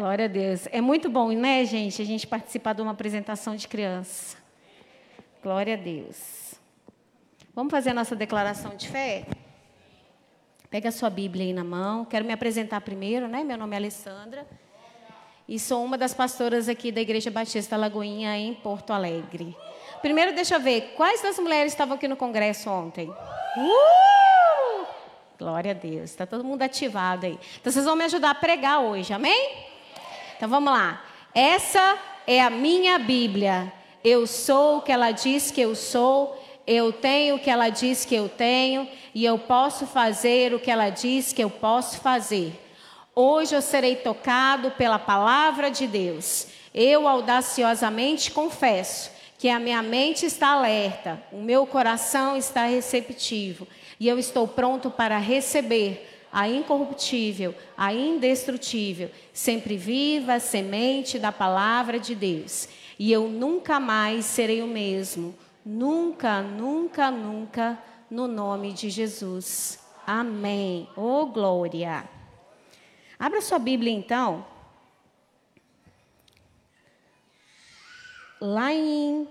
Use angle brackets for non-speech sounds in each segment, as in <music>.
Glória a Deus. É muito bom, né, gente, a gente participar de uma apresentação de criança. Glória a Deus. Vamos fazer a nossa declaração de fé? Pega a sua Bíblia aí na mão. Quero me apresentar primeiro, né? Meu nome é Alessandra. E sou uma das pastoras aqui da Igreja Batista Lagoinha, em Porto Alegre. Primeiro, deixa eu ver, quais das mulheres estavam aqui no congresso ontem? Uh! Glória a Deus, está todo mundo ativado aí. Então, vocês vão me ajudar a pregar hoje, amém? Então vamos lá. Essa é a minha Bíblia. Eu sou o que ela diz que eu sou, eu tenho o que ela diz que eu tenho e eu posso fazer o que ela diz que eu posso fazer. Hoje eu serei tocado pela palavra de Deus. Eu audaciosamente confesso que a minha mente está alerta, o meu coração está receptivo e eu estou pronto para receber a incorruptível, a indestrutível, sempre viva semente da palavra de Deus. E eu nunca mais serei o mesmo. Nunca, nunca, nunca, no nome de Jesus. Amém. Oh, glória. Abra sua Bíblia então. Lá em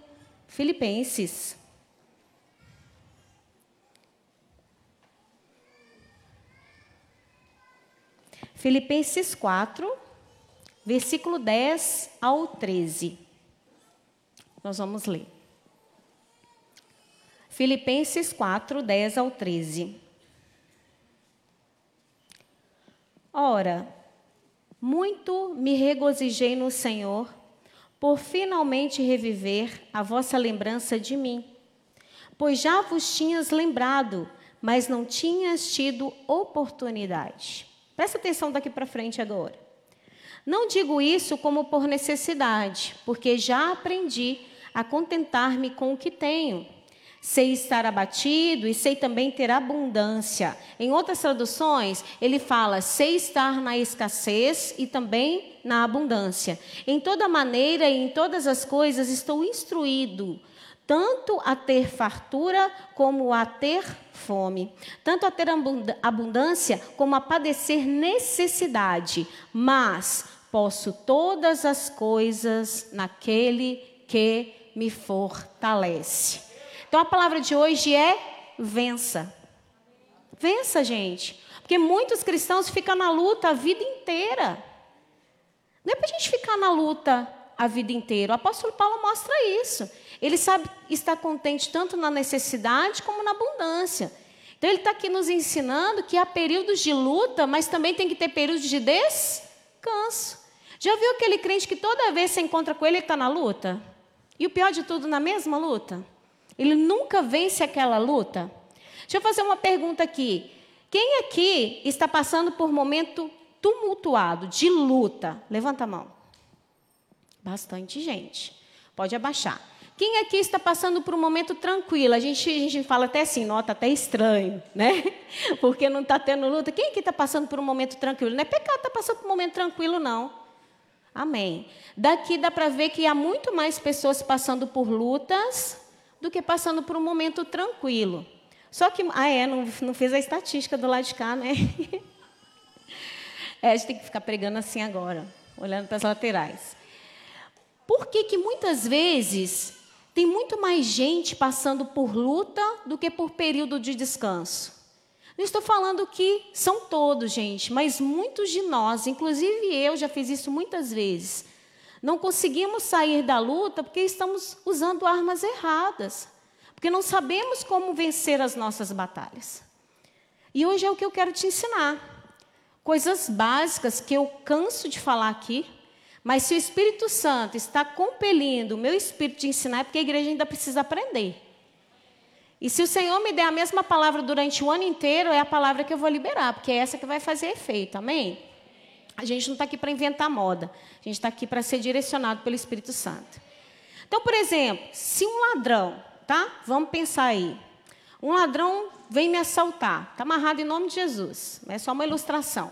Filipenses. Filipenses 4, versículo 10 ao 13. Nós vamos ler. Filipenses 4, 10 ao 13. Ora, muito me regozijei no Senhor por finalmente reviver a vossa lembrança de mim, pois já vos tinhas lembrado, mas não tinhas tido oportunidade. Presta atenção daqui para frente agora. Não digo isso como por necessidade, porque já aprendi a contentar-me com o que tenho. Sei estar abatido e sei também ter abundância. Em outras traduções, ele fala: sei estar na escassez e também na abundância. Em toda maneira e em todas as coisas estou instruído, tanto a ter fartura como a ter fome, tanto a ter abundância como a padecer necessidade, mas posso todas as coisas naquele que me fortalece. Então a palavra de hoje é vença. Vença, gente. Porque muitos cristãos ficam na luta a vida inteira. Não é para a gente ficar na luta a vida inteira. O apóstolo Paulo mostra isso. Ele sabe estar contente tanto na necessidade como na abundância. Então, ele está aqui nos ensinando que há períodos de luta, mas também tem que ter períodos de descanso. Já viu aquele crente que toda vez você encontra com ele, ele está na luta? E o pior de tudo, na mesma luta? Ele nunca vence aquela luta? Deixa eu fazer uma pergunta aqui. Quem aqui está passando por momento tumultuado, de luta? Levanta a mão. Bastante gente. Pode abaixar. Quem aqui está passando por um momento tranquilo? A gente, a gente fala até assim, nota até estranho, <laughs> né? Porque não está tendo luta. Quem aqui está passando por um momento tranquilo? Não é pecado estar tá passando por um momento tranquilo, não. Amém. Daqui dá para ver que há muito mais pessoas passando por lutas do que passando por um momento tranquilo. Só que, ah, é, não, não fez a estatística do lado de cá, né? <laughs> É, a gente tem que ficar pregando assim agora, olhando para as laterais. Por que, que muitas vezes tem muito mais gente passando por luta do que por período de descanso. Não estou falando que são todos, gente, mas muitos de nós, inclusive eu já fiz isso muitas vezes, não conseguimos sair da luta porque estamos usando armas erradas, porque não sabemos como vencer as nossas batalhas. E hoje é o que eu quero te ensinar. Coisas básicas que eu canso de falar aqui, mas se o Espírito Santo está compelindo o meu espírito de ensinar, é porque a igreja ainda precisa aprender. E se o Senhor me der a mesma palavra durante o ano inteiro, é a palavra que eu vou liberar, porque é essa que vai fazer efeito, amém? A gente não está aqui para inventar moda, a gente está aqui para ser direcionado pelo Espírito Santo. Então, por exemplo, se um ladrão, tá? Vamos pensar aí. Um ladrão vem me assaltar, está amarrado em nome de Jesus, é só uma ilustração.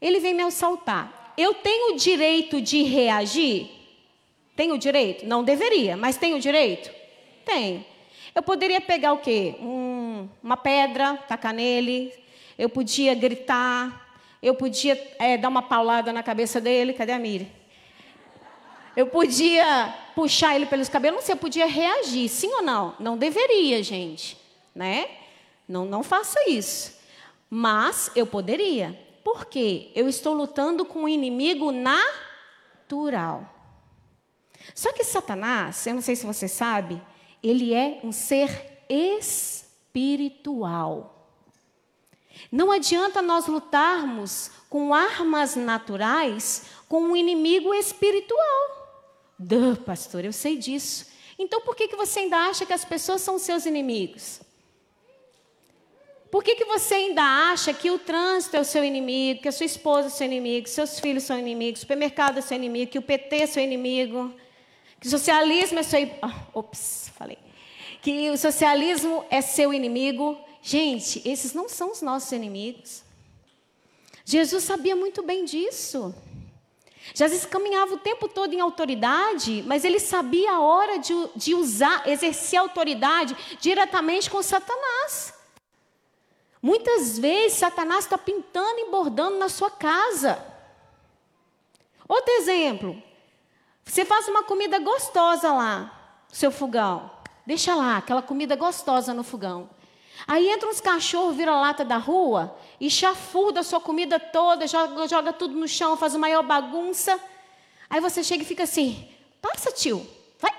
Ele vem me assaltar. Eu tenho o direito de reagir? Tenho o direito? Não deveria, mas tenho o direito? Tenho. Eu poderia pegar o quê? Um, uma pedra, tacar nele. Eu podia gritar. eu podia é, dar uma paulada na cabeça dele. Cadê a Miri? Eu podia puxar ele pelos cabelos, não sei, eu podia reagir, sim ou não? Não deveria, gente, né? Não, não faça isso. Mas eu poderia. Por quê? Eu estou lutando com um inimigo natural. Só que Satanás, eu não sei se você sabe, ele é um ser espiritual. Não adianta nós lutarmos com armas naturais com um inimigo espiritual. Duh, pastor, eu sei disso. Então por que, que você ainda acha que as pessoas são seus inimigos? Por que, que você ainda acha que o trânsito é o seu inimigo, que a sua esposa é seu inimigo, que seus filhos são inimigos, que o supermercado é seu inimigo, que o PT é seu inimigo, que o socialismo é seu. Oh, ops, falei. Que o socialismo é seu inimigo. Gente, esses não são os nossos inimigos. Jesus sabia muito bem disso. Jesus caminhava o tempo todo em autoridade, mas ele sabia a hora de, de usar, exercer autoridade diretamente com Satanás. Muitas vezes Satanás está pintando e bordando na sua casa. Outro exemplo, você faz uma comida gostosa lá, seu fogão. Deixa lá, aquela comida gostosa no fogão. Aí entra uns cachorros, vira lata da rua e chafurda a sua comida toda, joga, joga tudo no chão, faz uma maior bagunça. Aí você chega e fica assim: passa, tio, vai,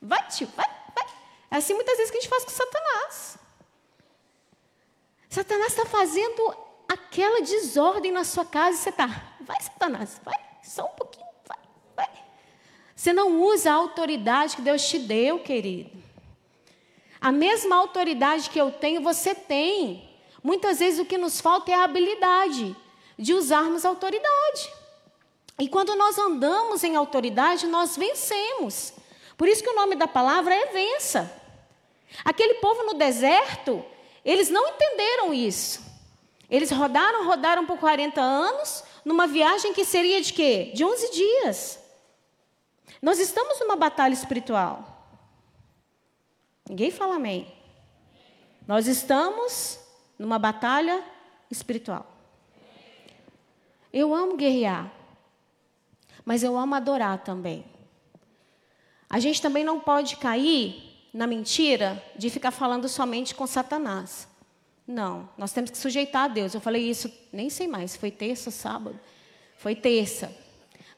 vai, tio, vai, vai. É assim muitas vezes que a gente faz com Satanás. Satanás está fazendo aquela desordem na sua casa e você está, vai, Satanás, vai, só um pouquinho, vai, vai. Você não usa a autoridade que Deus te deu, querido. A mesma autoridade que eu tenho, você tem. Muitas vezes o que nos falta é a habilidade de usarmos a autoridade. E quando nós andamos em autoridade, nós vencemos. Por isso que o nome da palavra é vença. Aquele povo no deserto, eles não entenderam isso. Eles rodaram, rodaram por 40 anos, numa viagem que seria de quê? De 11 dias. Nós estamos numa batalha espiritual. Ninguém fala amém. Nós estamos numa batalha espiritual. Eu amo guerrear, mas eu amo adorar também. A gente também não pode cair na mentira de ficar falando somente com Satanás. Não, nós temos que sujeitar a Deus. Eu falei isso, nem sei mais, foi terça ou sábado? Foi terça.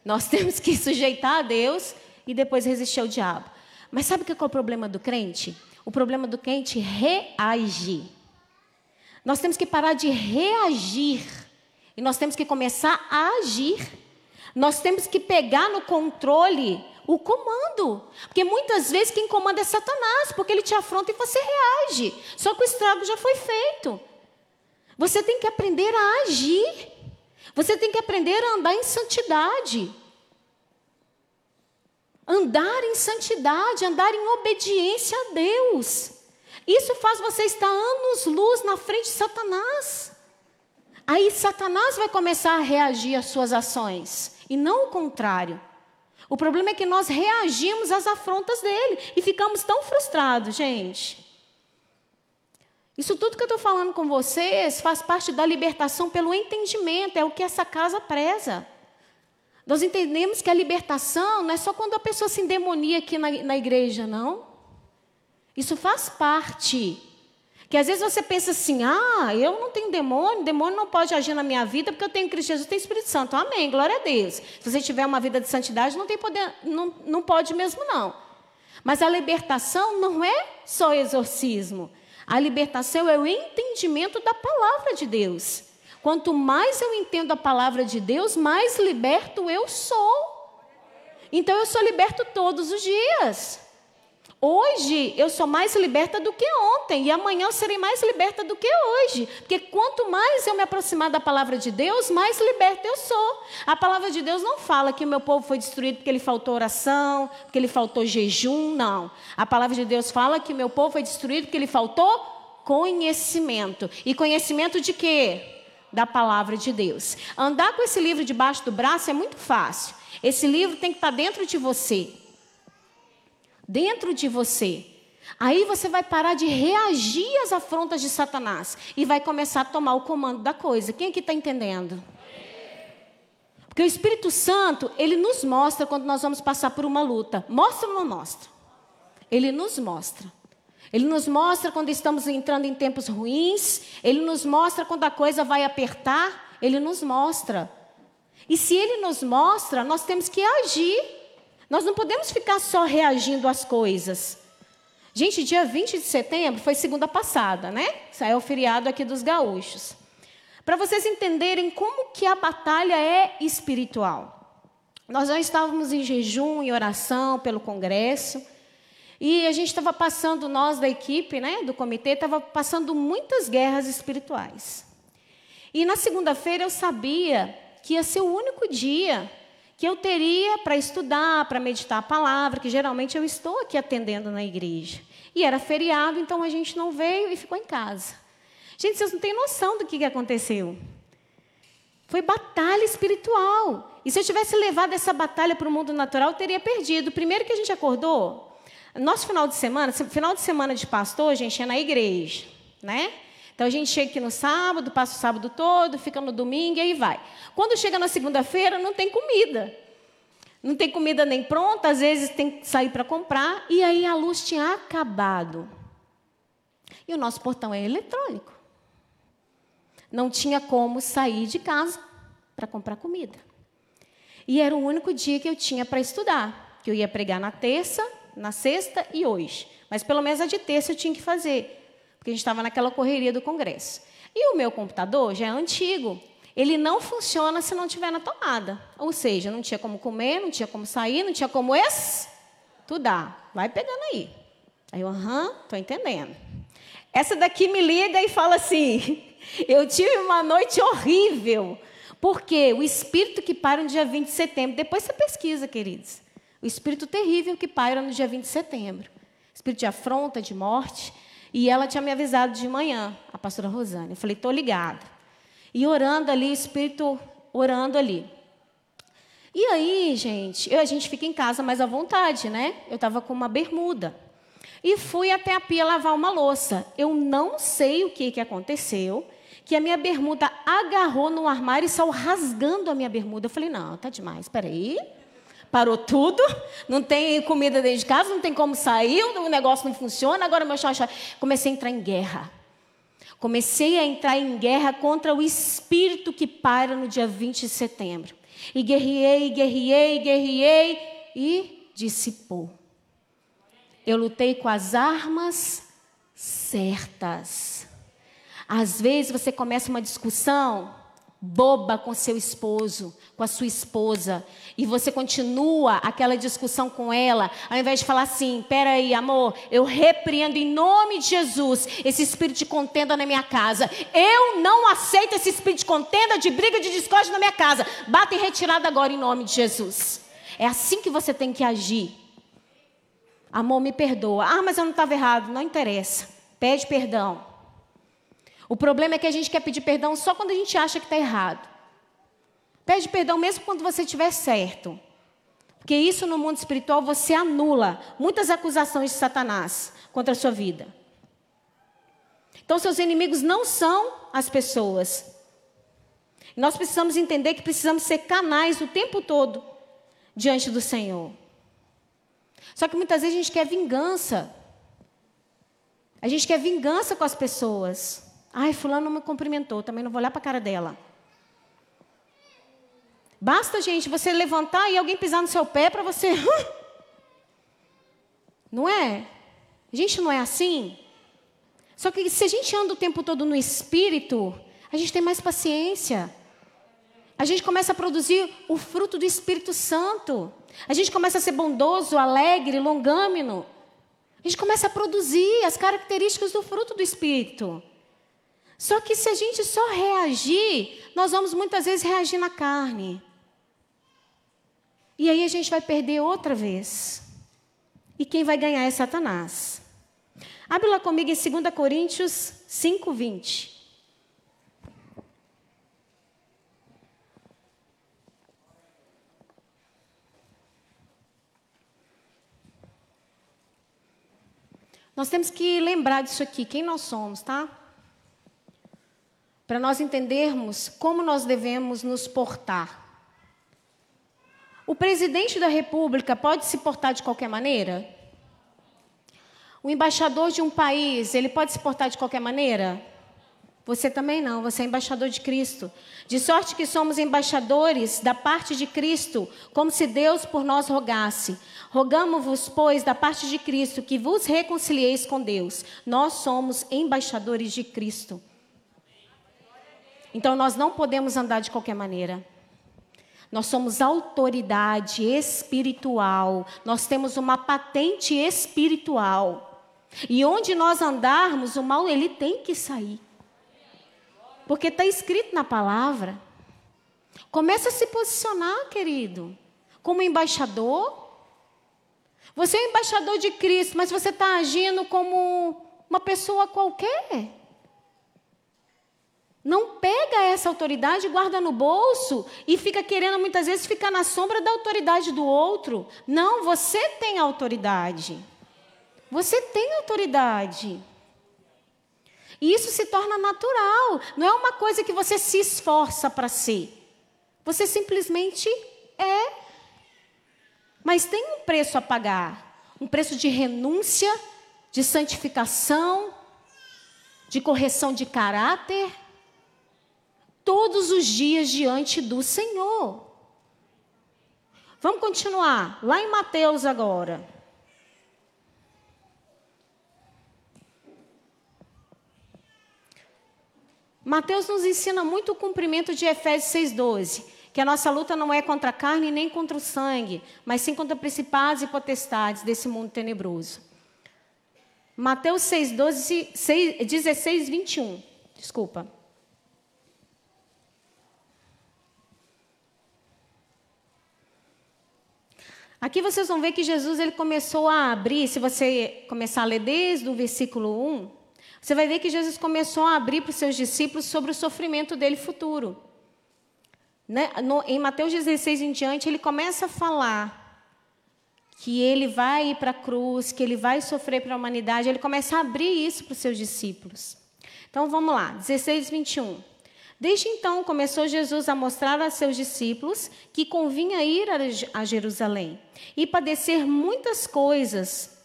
Nós <laughs> temos que sujeitar a Deus e depois resistir ao diabo. Mas sabe que é o problema do crente? O problema do crente é reagir. Nós temos que parar de reagir e nós temos que começar a agir. Nós temos que pegar no controle o comando. Porque muitas vezes quem comanda é Satanás, porque ele te afronta e você reage. Só que o estrago já foi feito. Você tem que aprender a agir. Você tem que aprender a andar em santidade. Andar em santidade, andar em obediência a Deus. Isso faz você estar anos-luz na frente de Satanás. Aí Satanás vai começar a reagir às suas ações, e não o contrário. O problema é que nós reagimos às afrontas dele e ficamos tão frustrados, gente. Isso tudo que eu estou falando com vocês faz parte da libertação pelo entendimento, é o que essa casa preza. Nós entendemos que a libertação não é só quando a pessoa se endemonia aqui na, na igreja, não. Isso faz parte. Que às vezes você pensa assim: ah, eu não tenho demônio, demônio não pode agir na minha vida porque eu tenho Cristo Jesus, tenho Espírito Santo. Amém, glória a Deus. Se você tiver uma vida de santidade, não tem poder, não, não pode mesmo não. Mas a libertação não é só exorcismo. A libertação é o entendimento da palavra de Deus. Quanto mais eu entendo a palavra de Deus, mais liberto eu sou. Então eu sou liberto todos os dias. Hoje eu sou mais liberta do que ontem, e amanhã eu serei mais liberta do que hoje, porque quanto mais eu me aproximar da palavra de Deus, mais liberta eu sou. A palavra de Deus não fala que o meu povo foi destruído porque ele faltou oração, porque ele faltou jejum, não. A palavra de Deus fala que o meu povo foi destruído porque ele faltou conhecimento. E conhecimento de quê? Da palavra de Deus. Andar com esse livro debaixo do braço é muito fácil. Esse livro tem que estar dentro de você dentro de você. Aí você vai parar de reagir às afrontas de Satanás e vai começar a tomar o comando da coisa. Quem aqui está entendendo? Porque o Espírito Santo, ele nos mostra quando nós vamos passar por uma luta. Mostra ou não mostra? Ele nos mostra. Ele nos mostra quando estamos entrando em tempos ruins. Ele nos mostra quando a coisa vai apertar. Ele nos mostra. E se ele nos mostra, nós temos que agir. Nós não podemos ficar só reagindo às coisas. Gente, dia 20 de setembro foi segunda passada, né? Saiu o feriado aqui dos gaúchos. Para vocês entenderem como que a batalha é espiritual. Nós já estávamos em jejum e oração pelo congresso. E a gente estava passando, nós da equipe, né, do comitê, estava passando muitas guerras espirituais. E na segunda-feira eu sabia que ia ser o único dia que eu teria para estudar, para meditar a palavra, que geralmente eu estou aqui atendendo na igreja. E era feriado, então a gente não veio e ficou em casa. Gente, vocês não têm noção do que aconteceu. Foi batalha espiritual. E se eu tivesse levado essa batalha para o mundo natural, eu teria perdido. Primeiro que a gente acordou, nosso final de semana, final de semana de pastor, gente é na igreja, né? Então a gente chega aqui no sábado, passa o sábado todo, fica no domingo e aí vai. Quando chega na segunda-feira, não tem comida. Não tem comida nem pronta, às vezes tem que sair para comprar, e aí a luz tinha acabado. E o nosso portão é eletrônico. Não tinha como sair de casa para comprar comida. E era o único dia que eu tinha para estudar, que eu ia pregar na terça, na sexta e hoje. Mas pelo menos a de terça eu tinha que fazer porque a gente estava naquela correria do Congresso. E o meu computador já é antigo. Ele não funciona se não tiver na tomada. Ou seja, não tinha como comer, não tinha como sair, não tinha como estudar. Vai pegando aí. Aí eu, aham, estou entendendo. Essa daqui me liga e fala assim: <laughs> eu tive uma noite horrível. Porque o espírito que paira no dia 20 de setembro, depois você pesquisa, queridos. O espírito terrível que paira no dia 20 de setembro. Espírito de afronta, de morte. E ela tinha me avisado de manhã, a pastora Rosane. Eu falei, estou ligada. E orando ali, o Espírito orando ali. E aí, gente, eu, a gente fica em casa mais à vontade, né? Eu estava com uma bermuda. E fui até a pia lavar uma louça. Eu não sei o que, que aconteceu, que a minha bermuda agarrou no armário e saiu rasgando a minha bermuda. Eu falei, não, tá demais, espera aí parou tudo, não tem comida dentro de casa, não tem como sair, o negócio não funciona, agora meu xaxá. Comecei a entrar em guerra. Comecei a entrar em guerra contra o espírito que para no dia 20 de setembro. E guerriei, guerriei, guerriei e dissipou. Eu lutei com as armas certas. Às vezes você começa uma discussão boba com seu esposo, com a sua esposa, e você continua aquela discussão com ela, ao invés de falar assim: peraí, amor, eu repreendo em nome de Jesus esse espírito de contenda na minha casa. Eu não aceito esse espírito de contenda, de briga, de discórdia na minha casa. Bata em retirada agora em nome de Jesus. É assim que você tem que agir. Amor, me perdoa. Ah, mas eu não estava errado. Não interessa. Pede perdão. O problema é que a gente quer pedir perdão só quando a gente acha que está errado. Pede perdão mesmo quando você estiver certo. Porque isso no mundo espiritual você anula muitas acusações de Satanás contra a sua vida. Então, seus inimigos não são as pessoas. Nós precisamos entender que precisamos ser canais o tempo todo diante do Senhor. Só que muitas vezes a gente quer vingança. A gente quer vingança com as pessoas. Ai, fulano não me cumprimentou, também não vou olhar para a cara dela. Basta, gente, você levantar e alguém pisar no seu pé para você. <laughs> Não é? A gente não é assim? Só que se a gente anda o tempo todo no espírito, a gente tem mais paciência. A gente começa a produzir o fruto do Espírito Santo. A gente começa a ser bondoso, alegre, longâmino. A gente começa a produzir as características do fruto do Espírito. Só que se a gente só reagir, nós vamos muitas vezes reagir na carne. E aí a gente vai perder outra vez. E quem vai ganhar é Satanás. Abre lá comigo em 2 Coríntios 5, 20. Nós temos que lembrar disso aqui, quem nós somos, tá? Para nós entendermos como nós devemos nos portar. O presidente da República pode se portar de qualquer maneira? O embaixador de um país, ele pode se portar de qualquer maneira? Você também não, você é embaixador de Cristo. De sorte que somos embaixadores da parte de Cristo, como se Deus por nós rogasse. Rogamos-vos, pois, da parte de Cristo, que vos reconcilieis com Deus. Nós somos embaixadores de Cristo. Então nós não podemos andar de qualquer maneira. Nós somos autoridade espiritual. Nós temos uma patente espiritual. E onde nós andarmos, o mal ele tem que sair. Porque está escrito na palavra. Começa a se posicionar, querido, como embaixador. Você é embaixador de Cristo, mas você está agindo como uma pessoa qualquer. Não pega essa autoridade, guarda no bolso e fica querendo muitas vezes ficar na sombra da autoridade do outro. Não, você tem autoridade. Você tem autoridade. E isso se torna natural, não é uma coisa que você se esforça para ser. Você simplesmente é. Mas tem um preço a pagar um preço de renúncia, de santificação, de correção de caráter, todos os dias diante do Senhor. Vamos continuar, lá em Mateus agora. Mateus nos ensina muito o cumprimento de Efésios 6,12, que a nossa luta não é contra a carne nem contra o sangue, mas sim contra principados e potestades desse mundo tenebroso. Mateus 6, 12, 6, 16, 21. Desculpa. Aqui vocês vão ver que Jesus ele começou a abrir, se você começar a ler desde o versículo 1, você vai ver que Jesus começou a abrir para os seus discípulos sobre o sofrimento dele futuro. Né? No, em Mateus 16 em diante, ele começa a falar que ele vai ir para a cruz, que ele vai sofrer para a humanidade. Ele começa a abrir isso para os seus discípulos. Então vamos lá, 16, 21. Desde então começou Jesus a mostrar a seus discípulos que convinha ir a Jerusalém e padecer muitas coisas,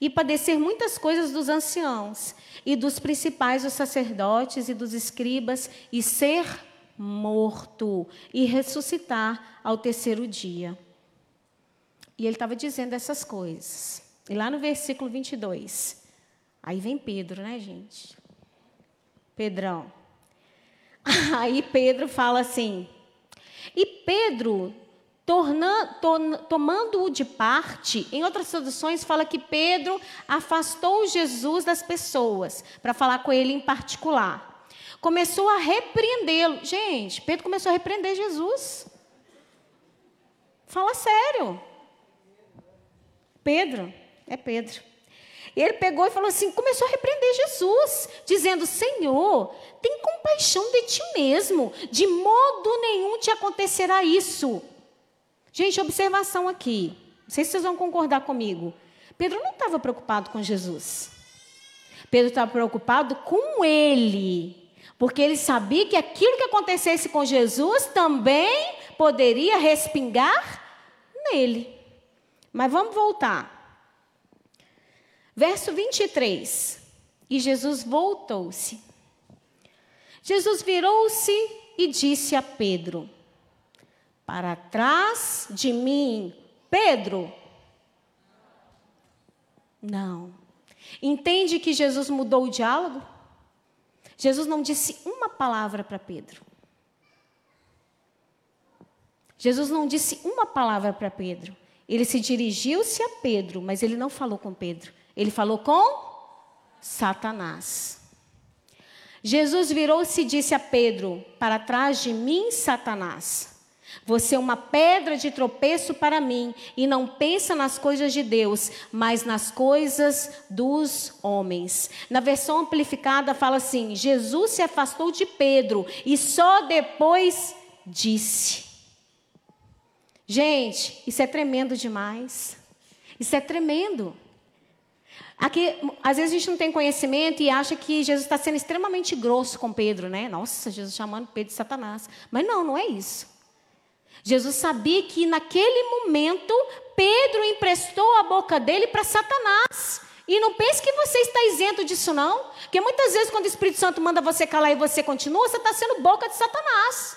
e padecer muitas coisas dos anciãos e dos principais dos sacerdotes e dos escribas, e ser morto e ressuscitar ao terceiro dia. E ele estava dizendo essas coisas. E lá no versículo 22, aí vem Pedro, né, gente? Pedrão. <laughs> Aí Pedro fala assim. E Pedro tomando-o de parte, em outras traduções fala que Pedro afastou Jesus das pessoas para falar com ele em particular. Começou a repreendê-lo. Gente, Pedro começou a repreender Jesus. Fala sério. Pedro, é Pedro. Ele pegou e falou assim: começou a repreender Jesus, dizendo: Senhor, tem compaixão de ti mesmo, de modo nenhum te acontecerá isso. Gente, observação aqui. Não sei se vocês vão concordar comigo. Pedro não estava preocupado com Jesus. Pedro estava preocupado com ele. Porque ele sabia que aquilo que acontecesse com Jesus também poderia respingar nele. Mas vamos voltar. Verso 23. E Jesus voltou-se. Jesus virou-se e disse a Pedro: para trás de mim, Pedro. Não. Entende que Jesus mudou o diálogo? Jesus não disse uma palavra para Pedro. Jesus não disse uma palavra para Pedro. Ele se dirigiu-se a Pedro, mas ele não falou com Pedro. Ele falou com Satanás. Jesus virou-se e disse a Pedro: Para trás de mim, Satanás. Você é uma pedra de tropeço para mim e não pensa nas coisas de Deus, mas nas coisas dos homens. Na versão amplificada fala assim: Jesus se afastou de Pedro e só depois disse. Gente, isso é tremendo demais. Isso é tremendo. Aqui, às vezes a gente não tem conhecimento e acha que Jesus está sendo extremamente grosso com Pedro, né? Nossa, Jesus chamando Pedro de Satanás. Mas não, não é isso. Jesus sabia que naquele momento Pedro emprestou a boca dele para Satanás. E não pense que você está isento disso, não. Porque muitas vezes, quando o Espírito Santo manda você calar e você continua, você está sendo boca de Satanás.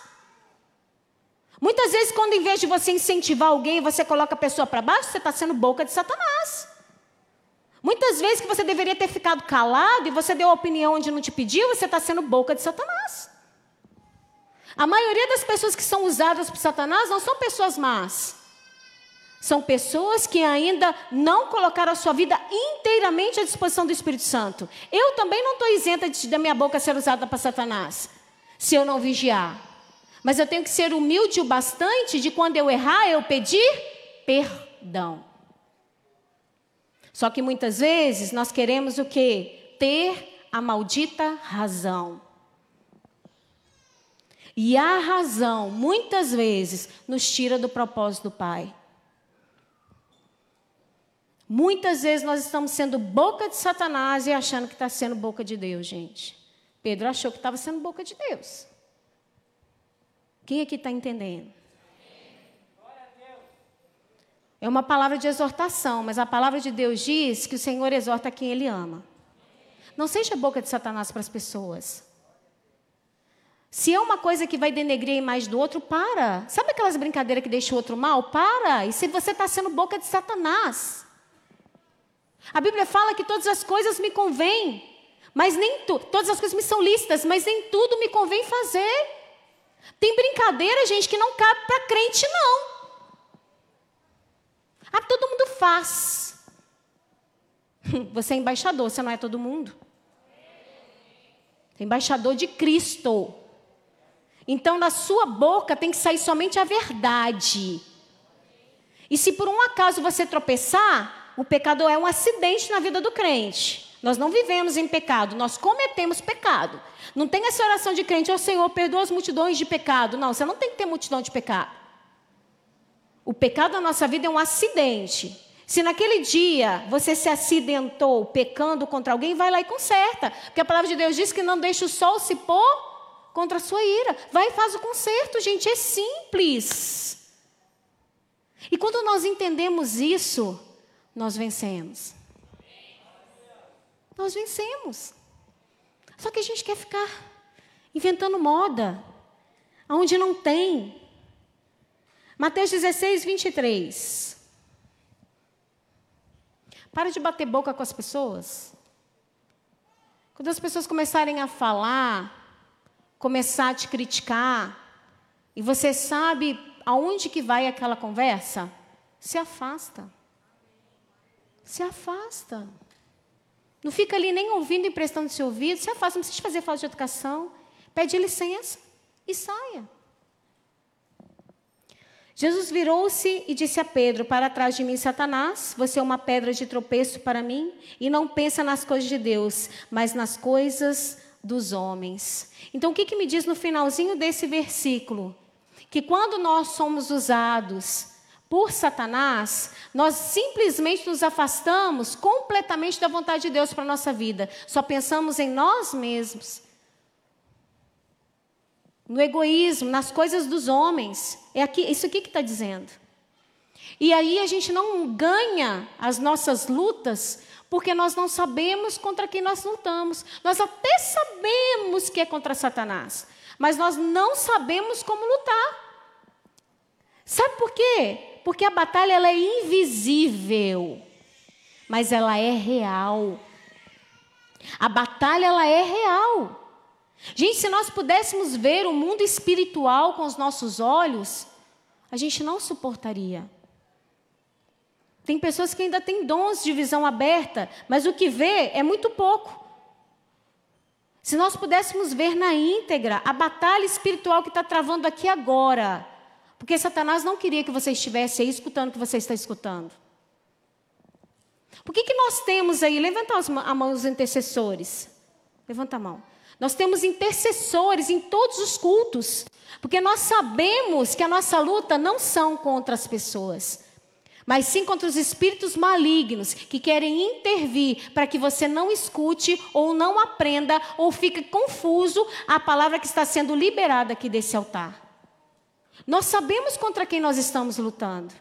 Muitas vezes, quando em vez de você incentivar alguém, você coloca a pessoa para baixo, você está sendo boca de Satanás. Muitas vezes que você deveria ter ficado calado e você deu a opinião onde não te pediu, você está sendo boca de Satanás. A maioria das pessoas que são usadas por Satanás não são pessoas más. São pessoas que ainda não colocaram a sua vida inteiramente à disposição do Espírito Santo. Eu também não estou isenta de, da minha boca ser usada para Satanás, se eu não vigiar. Mas eu tenho que ser humilde o bastante de quando eu errar, eu pedir perdão. Só que muitas vezes nós queremos o quê? Ter a maldita razão. E a razão, muitas vezes, nos tira do propósito do Pai. Muitas vezes nós estamos sendo boca de Satanás e achando que está sendo boca de Deus, gente. Pedro achou que estava sendo boca de Deus. Quem aqui está entendendo? É uma palavra de exortação, mas a palavra de Deus diz que o Senhor exorta quem Ele ama. Não seja boca de Satanás para as pessoas. Se é uma coisa que vai denegrir a imagem do outro, para. Sabe aquelas brincadeiras que deixam o outro mal? Para. E se você está sendo boca de Satanás? A Bíblia fala que todas as coisas me convêm, mas nem tu, todas as coisas me são listas, mas nem tudo me convém fazer. Tem brincadeira, gente, que não cabe para crente, não. Ah, todo mundo faz. <laughs> Você é embaixador, você não é todo mundo. Embaixador de Cristo. Então, da sua boca tem que sair somente a verdade. E se por um acaso você tropeçar, o pecado é um acidente na vida do crente. Nós não vivemos em pecado, nós cometemos pecado. Não tem essa oração de crente, ó oh, Senhor, perdoa as multidões de pecado. Não, você não tem que ter multidão de pecado. O pecado na nossa vida é um acidente. Se naquele dia você se acidentou pecando contra alguém, vai lá e conserta. Porque a palavra de Deus diz que não deixa o sol se pôr contra a sua ira. Vai e faz o conserto, gente. É simples. E quando nós entendemos isso, nós vencemos. Nós vencemos. Só que a gente quer ficar inventando moda, onde não tem. Mateus 16, 23. Para de bater boca com as pessoas. Quando as pessoas começarem a falar, começar a te criticar, e você sabe aonde que vai aquela conversa, se afasta. Se afasta. Não fica ali nem ouvindo e prestando seu ouvido, se afasta, não precisa fazer falta de educação. Pede licença e saia. Jesus virou-se e disse a Pedro: Para trás de mim, Satanás, você é uma pedra de tropeço para mim, e não pensa nas coisas de Deus, mas nas coisas dos homens. Então, o que, que me diz no finalzinho desse versículo? Que quando nós somos usados por Satanás, nós simplesmente nos afastamos completamente da vontade de Deus para a nossa vida. Só pensamos em nós mesmos no egoísmo, nas coisas dos homens. É aqui, isso aqui que está dizendo. E aí a gente não ganha as nossas lutas porque nós não sabemos contra quem nós lutamos. Nós até sabemos que é contra Satanás, mas nós não sabemos como lutar. Sabe por quê? Porque a batalha ela é invisível, mas ela é real. A batalha ela é real. Gente, se nós pudéssemos ver o mundo espiritual com os nossos olhos, a gente não suportaria. Tem pessoas que ainda têm dons de visão aberta, mas o que vê é muito pouco. Se nós pudéssemos ver na íntegra a batalha espiritual que está travando aqui agora, porque Satanás não queria que você estivesse aí escutando o que você está escutando. Por que, que nós temos aí? Levanta a mão os intercessores. Levanta a mão. Nós temos intercessores em todos os cultos, porque nós sabemos que a nossa luta não são contra as pessoas. mas sim contra os espíritos malignos que querem intervir para que você não escute ou não aprenda ou fique confuso a palavra que está sendo liberada aqui desse altar. Nós sabemos contra quem nós estamos lutando.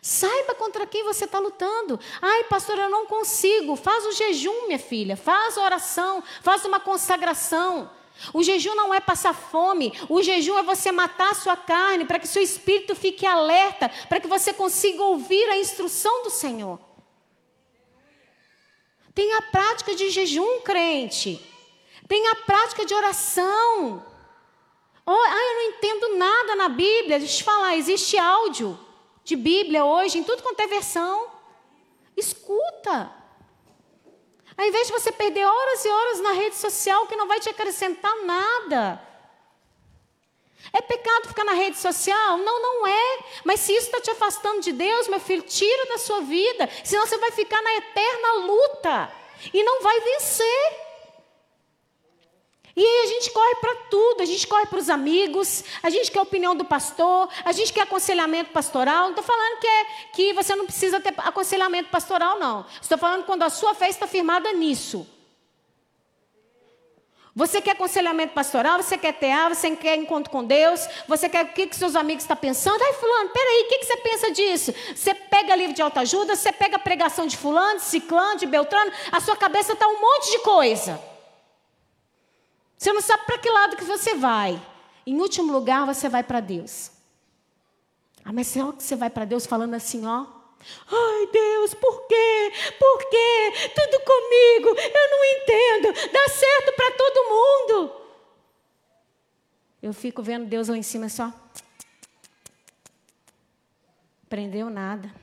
Saiba contra quem você está lutando. Ai, pastor, eu não consigo. Faz o jejum, minha filha. Faz a oração. Faz uma consagração. O jejum não é passar fome, o jejum é você matar a sua carne para que seu espírito fique alerta, para que você consiga ouvir a instrução do Senhor. Tenha a prática de jejum, crente. Tenha a prática de oração. Oh, ah, eu não entendo nada na Bíblia. Deixa eu te falar, existe áudio de Bíblia hoje em tudo quanto é versão. Escuta. Ao invés de você perder horas e horas na rede social que não vai te acrescentar nada. É pecado ficar na rede social? Não, não é. Mas se isso está te afastando de Deus, meu filho, tira da sua vida. Senão você vai ficar na eterna luta e não vai vencer. E aí a gente corre para tudo, a gente corre para os amigos, a gente quer a opinião do pastor, a gente quer aconselhamento pastoral. Não estou falando que, é, que você não precisa ter aconselhamento pastoral, não. Estou falando quando a sua fé está firmada nisso. Você quer aconselhamento pastoral, você quer TA, você quer encontro com Deus, você quer o que, que seus amigos estão pensando. Ai, fulano, peraí, o que, que você pensa disso? Você pega livro de autoajuda, você pega pregação de fulano, de ciclano, de beltrano, a sua cabeça está um monte de coisa. Você não sabe para que lado que você vai. Em último lugar, você vai para Deus. Ah, mas será que você vai para Deus falando assim, ó? Ai, Deus, por quê? Por quê? Tudo comigo, eu não entendo. Dá certo para todo mundo. Eu fico vendo Deus lá em cima só. Aprendeu nada.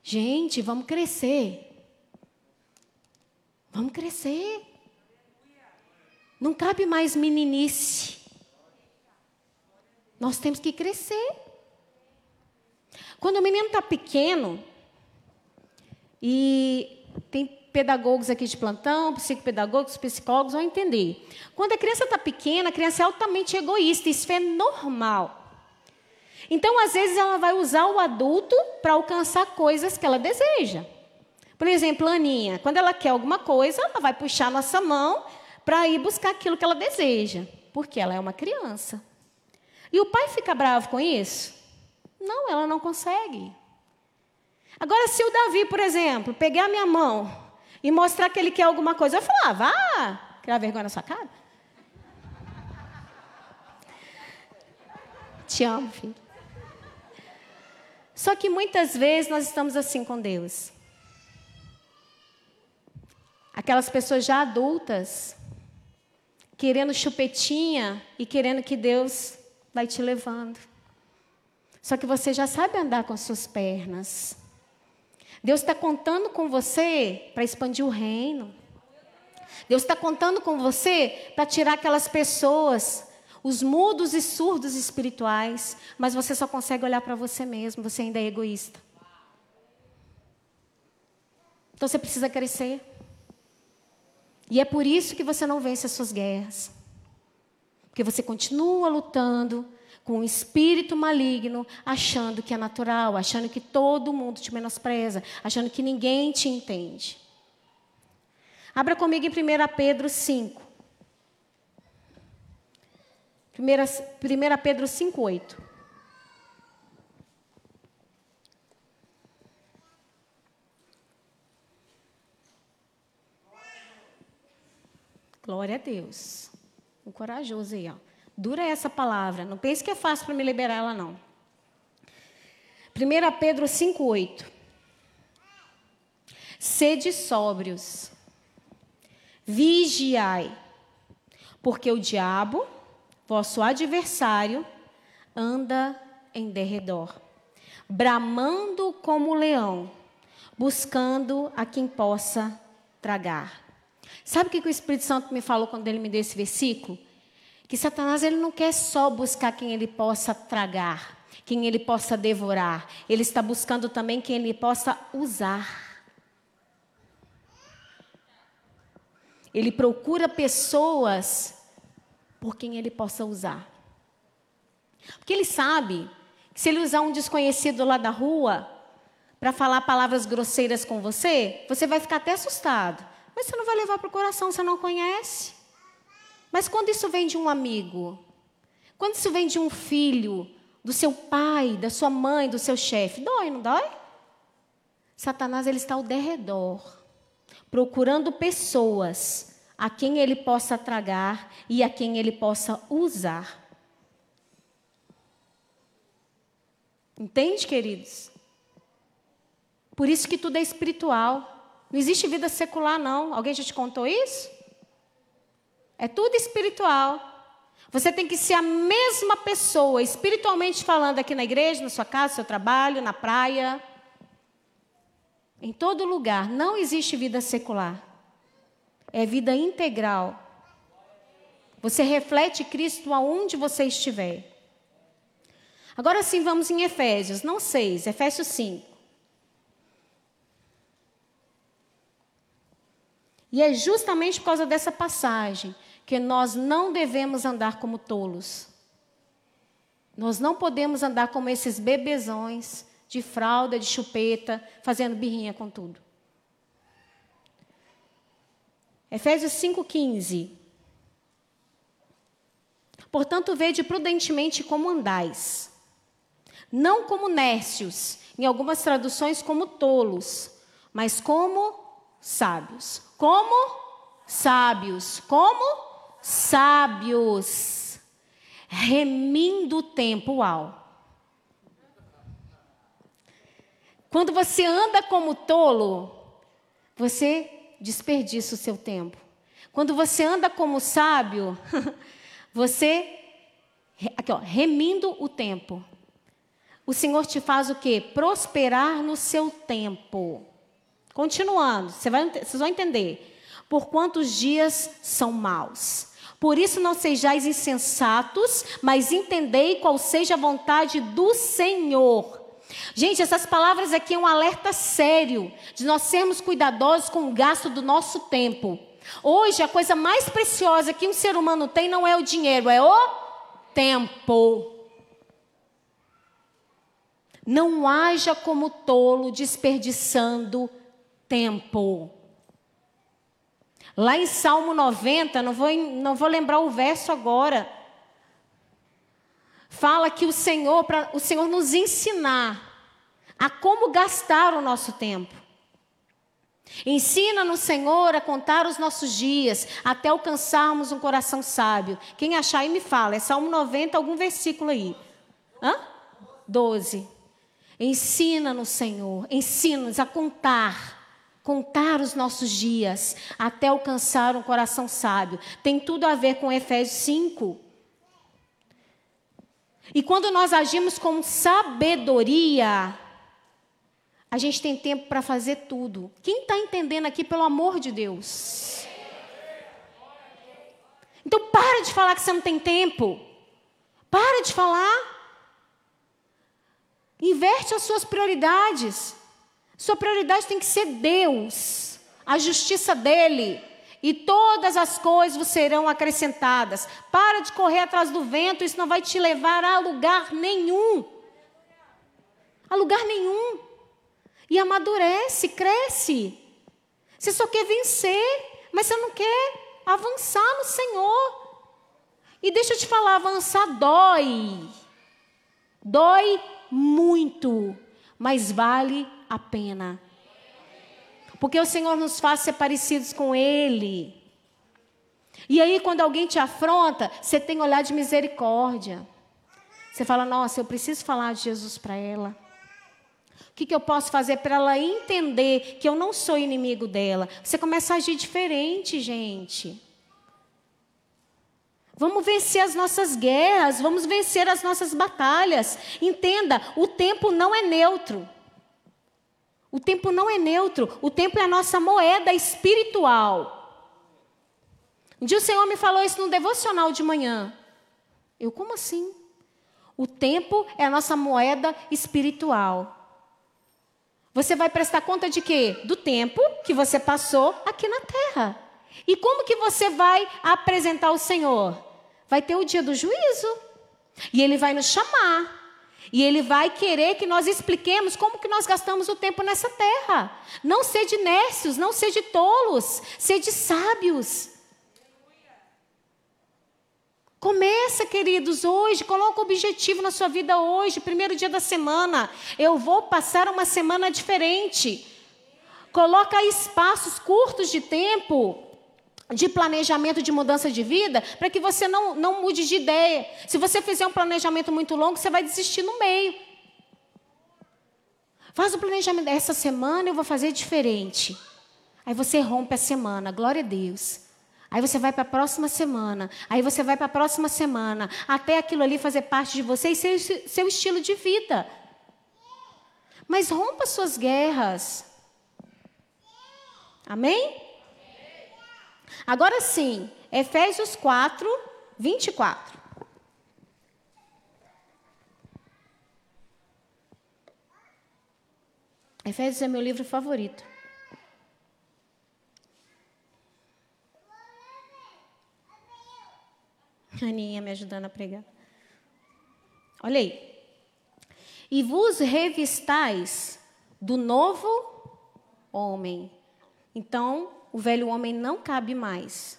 Gente, vamos crescer. Vamos crescer. Não cabe mais meninice. Nós temos que crescer. Quando o menino está pequeno, e tem pedagogos aqui de plantão, psicopedagogos, psicólogos vão entender. Quando a criança está pequena, a criança é altamente egoísta, isso é normal. Então, às vezes, ela vai usar o adulto para alcançar coisas que ela deseja. Por exemplo, a Aninha, quando ela quer alguma coisa, ela vai puxar nossa mão para ir buscar aquilo que ela deseja, porque ela é uma criança. E o pai fica bravo com isso? Não, ela não consegue. Agora, se o Davi, por exemplo, pegar a minha mão e mostrar que ele quer alguma coisa, eu falar, ah, criar vergonha na sua cara. <laughs> Te amo, filho. Só que muitas vezes nós estamos assim com Deus. Aquelas pessoas já adultas querendo chupetinha e querendo que Deus vai te levando. Só que você já sabe andar com as suas pernas. Deus está contando com você para expandir o reino. Deus está contando com você para tirar aquelas pessoas, os mudos e surdos espirituais, mas você só consegue olhar para você mesmo, você ainda é egoísta. Então você precisa crescer. E é por isso que você não vence as suas guerras. Porque você continua lutando com um espírito maligno, achando que é natural, achando que todo mundo te menospreza, achando que ninguém te entende. Abra comigo em 1 Pedro 5. 1 Pedro 5, 8. Glória a Deus. O corajoso aí, ó. Dura essa palavra. Não pense que é fácil para me liberar ela, não. 1 Pedro 5,8. Sede sóbrios, vigiai, porque o diabo, vosso adversário, anda em derredor, bramando como leão, buscando a quem possa tragar. Sabe o que o Espírito Santo me falou quando ele me deu esse versículo? Que Satanás ele não quer só buscar quem ele possa tragar, quem ele possa devorar. Ele está buscando também quem ele possa usar. Ele procura pessoas por quem ele possa usar. Porque ele sabe Se ele usar um desconhecido lá da rua para falar palavras grosseiras com você, você vai ficar até assustado. Mas você não vai levar para o coração, você não conhece. Mas quando isso vem de um amigo, quando isso vem de um filho, do seu pai, da sua mãe, do seu chefe, dói, não dói? Satanás ele está ao derredor, procurando pessoas a quem ele possa tragar e a quem ele possa usar. Entende, queridos? Por isso que tudo é espiritual. Não existe vida secular, não. Alguém já te contou isso? É tudo espiritual. Você tem que ser a mesma pessoa, espiritualmente falando, aqui na igreja, na sua casa, no seu trabalho, na praia. Em todo lugar. Não existe vida secular é vida integral. Você reflete Cristo aonde você estiver. Agora sim, vamos em Efésios, não 6, Efésios 5. E é justamente por causa dessa passagem que nós não devemos andar como tolos. Nós não podemos andar como esses bebezões de fralda, de chupeta, fazendo birrinha com tudo. Efésios 5,15. Portanto, vede prudentemente como andais, não como nércios, em algumas traduções como tolos, mas como sábios. Como sábios. Como sábios. Remindo o tempo. Uau. Quando você anda como tolo, você desperdiça o seu tempo. Quando você anda como sábio, <laughs> você aqui ó, remindo o tempo. O Senhor te faz o quê? Prosperar no seu tempo. Continuando, você vai, vocês vão entender. Por quantos dias são maus? Por isso não sejais insensatos, mas entendei qual seja a vontade do Senhor. Gente, essas palavras aqui é um alerta sério de nós sermos cuidadosos com o gasto do nosso tempo. Hoje, a coisa mais preciosa que um ser humano tem não é o dinheiro, é o tempo. Não haja como tolo desperdiçando tempo. Lá em Salmo 90, não vou, não vou lembrar o verso agora, fala que o Senhor, para o Senhor nos ensinar a como gastar o nosso tempo. Ensina no Senhor a contar os nossos dias até alcançarmos um coração sábio. Quem achar aí me fala, é Salmo 90, algum versículo aí. Hã? 12. Ensina no Senhor, ensina-nos a contar, contar os nossos dias até alcançar um coração sábio. Tem tudo a ver com Efésios 5. E quando nós agimos com sabedoria, a gente tem tempo para fazer tudo. Quem está entendendo aqui, pelo amor de Deus? Então, para de falar que você não tem tempo. Para de falar. Inverte as suas prioridades. Sua prioridade tem que ser Deus, a justiça dEle. E todas as coisas serão acrescentadas. Para de correr atrás do vento, isso não vai te levar a lugar nenhum. A lugar nenhum. E amadurece, cresce. Você só quer vencer, mas você não quer avançar no Senhor. E deixa eu te falar, avançar dói. Dói muito, mas vale a pena. Porque o Senhor nos faz ser parecidos com Ele. E aí, quando alguém te afronta, você tem olhar de misericórdia. Você fala, nossa, eu preciso falar de Jesus para ela. O que, que eu posso fazer para ela entender que eu não sou inimigo dela? Você começa a agir diferente, gente. Vamos vencer as nossas guerras, vamos vencer as nossas batalhas. Entenda, o tempo não é neutro. O tempo não é neutro, o tempo é a nossa moeda espiritual. Um dia o Senhor me falou isso no devocional de manhã. Eu, como assim? O tempo é a nossa moeda espiritual. Você vai prestar conta de quê? Do tempo que você passou aqui na terra. E como que você vai apresentar o Senhor? Vai ter o dia do juízo. E ele vai nos chamar. E ele vai querer que nós expliquemos como que nós gastamos o tempo nessa terra. Não sede nércios, não sede tolos, sede sábios. Começa, queridos, hoje, coloca o objetivo na sua vida hoje, primeiro dia da semana. Eu vou passar uma semana diferente. Coloca espaços curtos de tempo de planejamento de mudança de vida para que você não, não mude de ideia. Se você fizer um planejamento muito longo, você vai desistir no meio. Faz o planejamento. Essa semana eu vou fazer diferente. Aí você rompe a semana, glória a Deus. Aí você vai para a próxima semana. Aí você vai para a próxima semana. Até aquilo ali fazer parte de você e ser seu estilo de vida. Mas rompa suas guerras. Amém? Agora sim, Efésios 4, 24. Efésios é meu livro favorito. Aninha me ajudando a pregar. Olha aí. E vos revistais do novo homem. Então, o velho homem não cabe mais.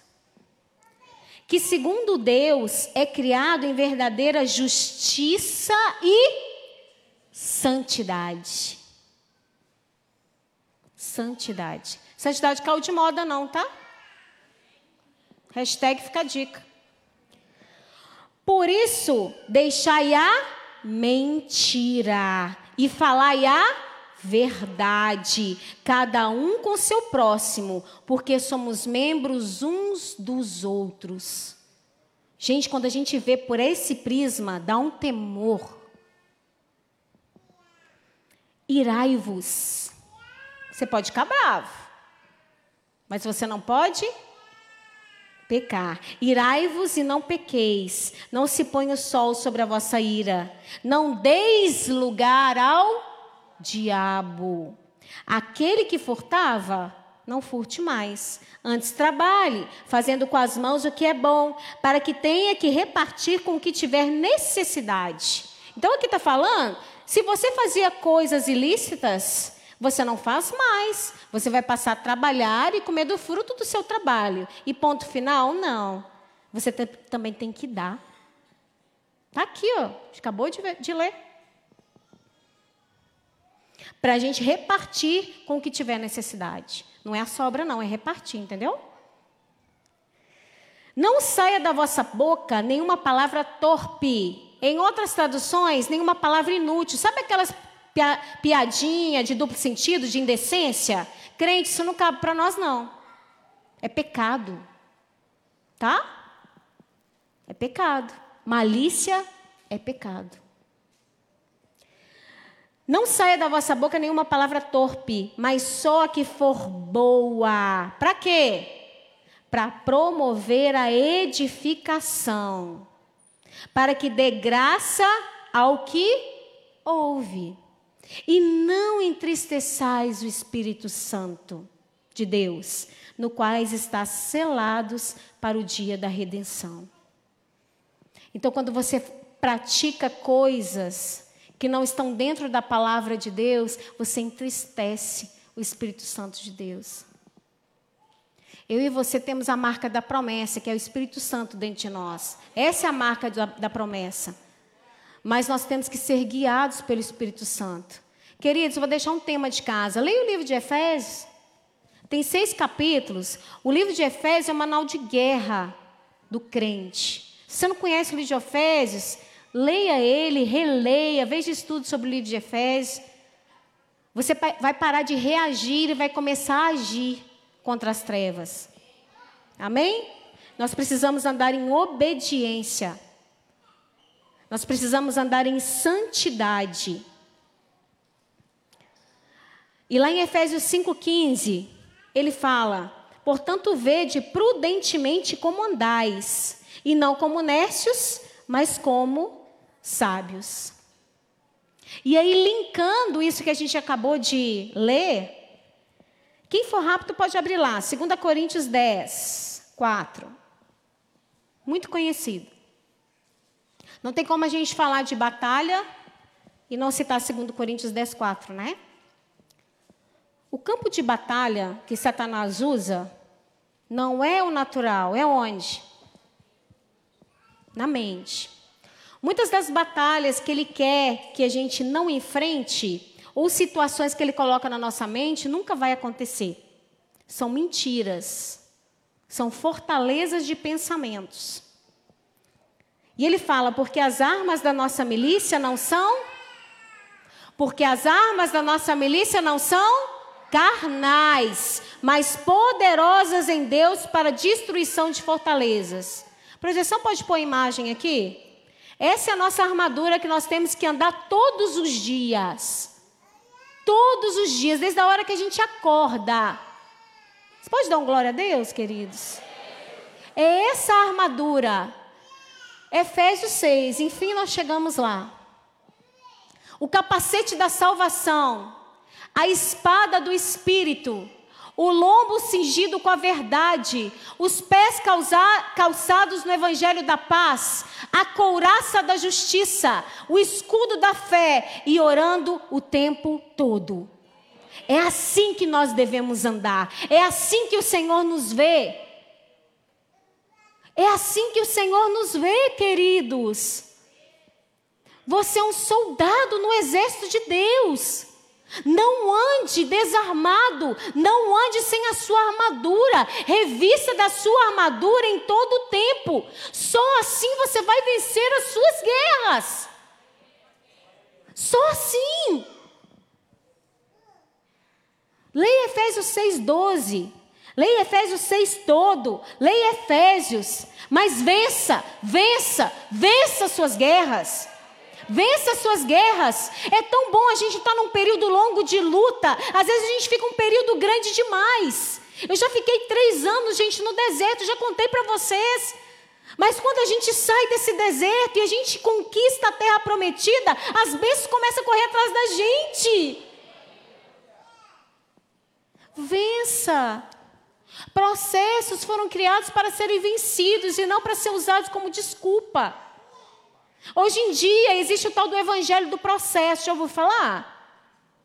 Que, segundo Deus, é criado em verdadeira justiça e santidade. Santidade. Santidade caiu de moda, não, tá? Hashtag fica a dica. Por isso, deixai a mentira e falai a verdade, cada um com seu próximo, porque somos membros uns dos outros. Gente, quando a gente vê por esse prisma, dá um temor. Irai-vos. Você pode ficar bravo, mas você não pode pecar. Irai-vos e não pequeis. Não se ponha o sol sobre a vossa ira. Não deis lugar ao diabo. Aquele que furtava, não furte mais. Antes trabalhe, fazendo com as mãos o que é bom, para que tenha que repartir com o que tiver necessidade. Então aqui está falando, se você fazia coisas ilícitas, você não faz mais. Você vai passar a trabalhar e comer do fruto do seu trabalho. E ponto final? Não. Você também tem que dar. Está aqui, ó. Acabou de, de ler. Para a gente repartir com o que tiver necessidade. Não é a sobra, não, é repartir, entendeu? Não saia da vossa boca nenhuma palavra torpe. Em outras traduções, nenhuma palavra inútil. Sabe aquelas piadinha de duplo sentido, de indecência. Crente, isso não cabe para nós, não. É pecado. Tá? É pecado. Malícia é pecado. Não saia da vossa boca nenhuma palavra torpe, mas só a que for boa. Para quê? Para promover a edificação, para que dê graça ao que ouve. E não entristeçais o Espírito Santo de Deus, no quais está selados para o dia da redenção. Então, quando você pratica coisas que não estão dentro da palavra de Deus, você entristece o Espírito Santo de Deus. Eu e você temos a marca da promessa, que é o Espírito Santo dentro de nós. Essa é a marca da, da promessa. Mas nós temos que ser guiados pelo Espírito Santo. Queridos, vou deixar um tema de casa. Leia o livro de Efésios. Tem seis capítulos. O livro de Efésios é um manual de guerra do crente. Se você não conhece o livro de Efésios, leia ele, releia, veja estudos sobre o livro de Efésios. Você vai parar de reagir e vai começar a agir contra as trevas. Amém? Nós precisamos andar em obediência. Nós precisamos andar em santidade. E lá em Efésios 5,15, ele fala: Portanto, vede prudentemente como andais, e não como nércios, mas como sábios. E aí, linkando isso que a gente acabou de ler, quem for rápido pode abrir lá, 2 Coríntios 10, 4. Muito conhecido. Não tem como a gente falar de batalha e não citar 2 Coríntios 10, 4, né? O campo de batalha que Satanás usa não é o natural, é onde? Na mente. Muitas das batalhas que ele quer que a gente não enfrente, ou situações que ele coloca na nossa mente, nunca vai acontecer. São mentiras. São fortalezas de pensamentos. E ele fala: porque as armas da nossa milícia não são. Porque as armas da nossa milícia não são carnais, mas poderosas em Deus para destruição de fortalezas. Projeção pode pôr imagem aqui? Essa é a nossa armadura que nós temos que andar todos os dias. Todos os dias, desde a hora que a gente acorda. Você pode dar um glória a Deus, queridos? É essa armadura. Efésios 6, enfim, nós chegamos lá. O capacete da salvação, a espada do Espírito o lombo cingido com a verdade, os pés calçados no evangelho da paz, a couraça da justiça, o escudo da fé e orando o tempo todo. É assim que nós devemos andar, é assim que o Senhor nos vê. É assim que o Senhor nos vê, queridos. Você é um soldado no exército de Deus. Não ande desarmado, não ande sem a sua armadura, revista da sua armadura em todo o tempo. Só assim você vai vencer as suas guerras. Só assim. Leia Efésios 6,12. Leia Efésios 6 todo. Leia Efésios. Mas vença, vença, vença suas guerras. Vença suas guerras. É tão bom a gente estar tá num período longo de luta. Às vezes a gente fica um período grande demais. Eu já fiquei três anos, gente, no deserto, já contei para vocês. Mas quando a gente sai desse deserto e a gente conquista a terra prometida, as bênçãos começam a correr atrás da gente. Vença. Processos foram criados para serem vencidos e não para ser usados como desculpa. Hoje em dia existe o tal do evangelho do processo. Já ouviu falar?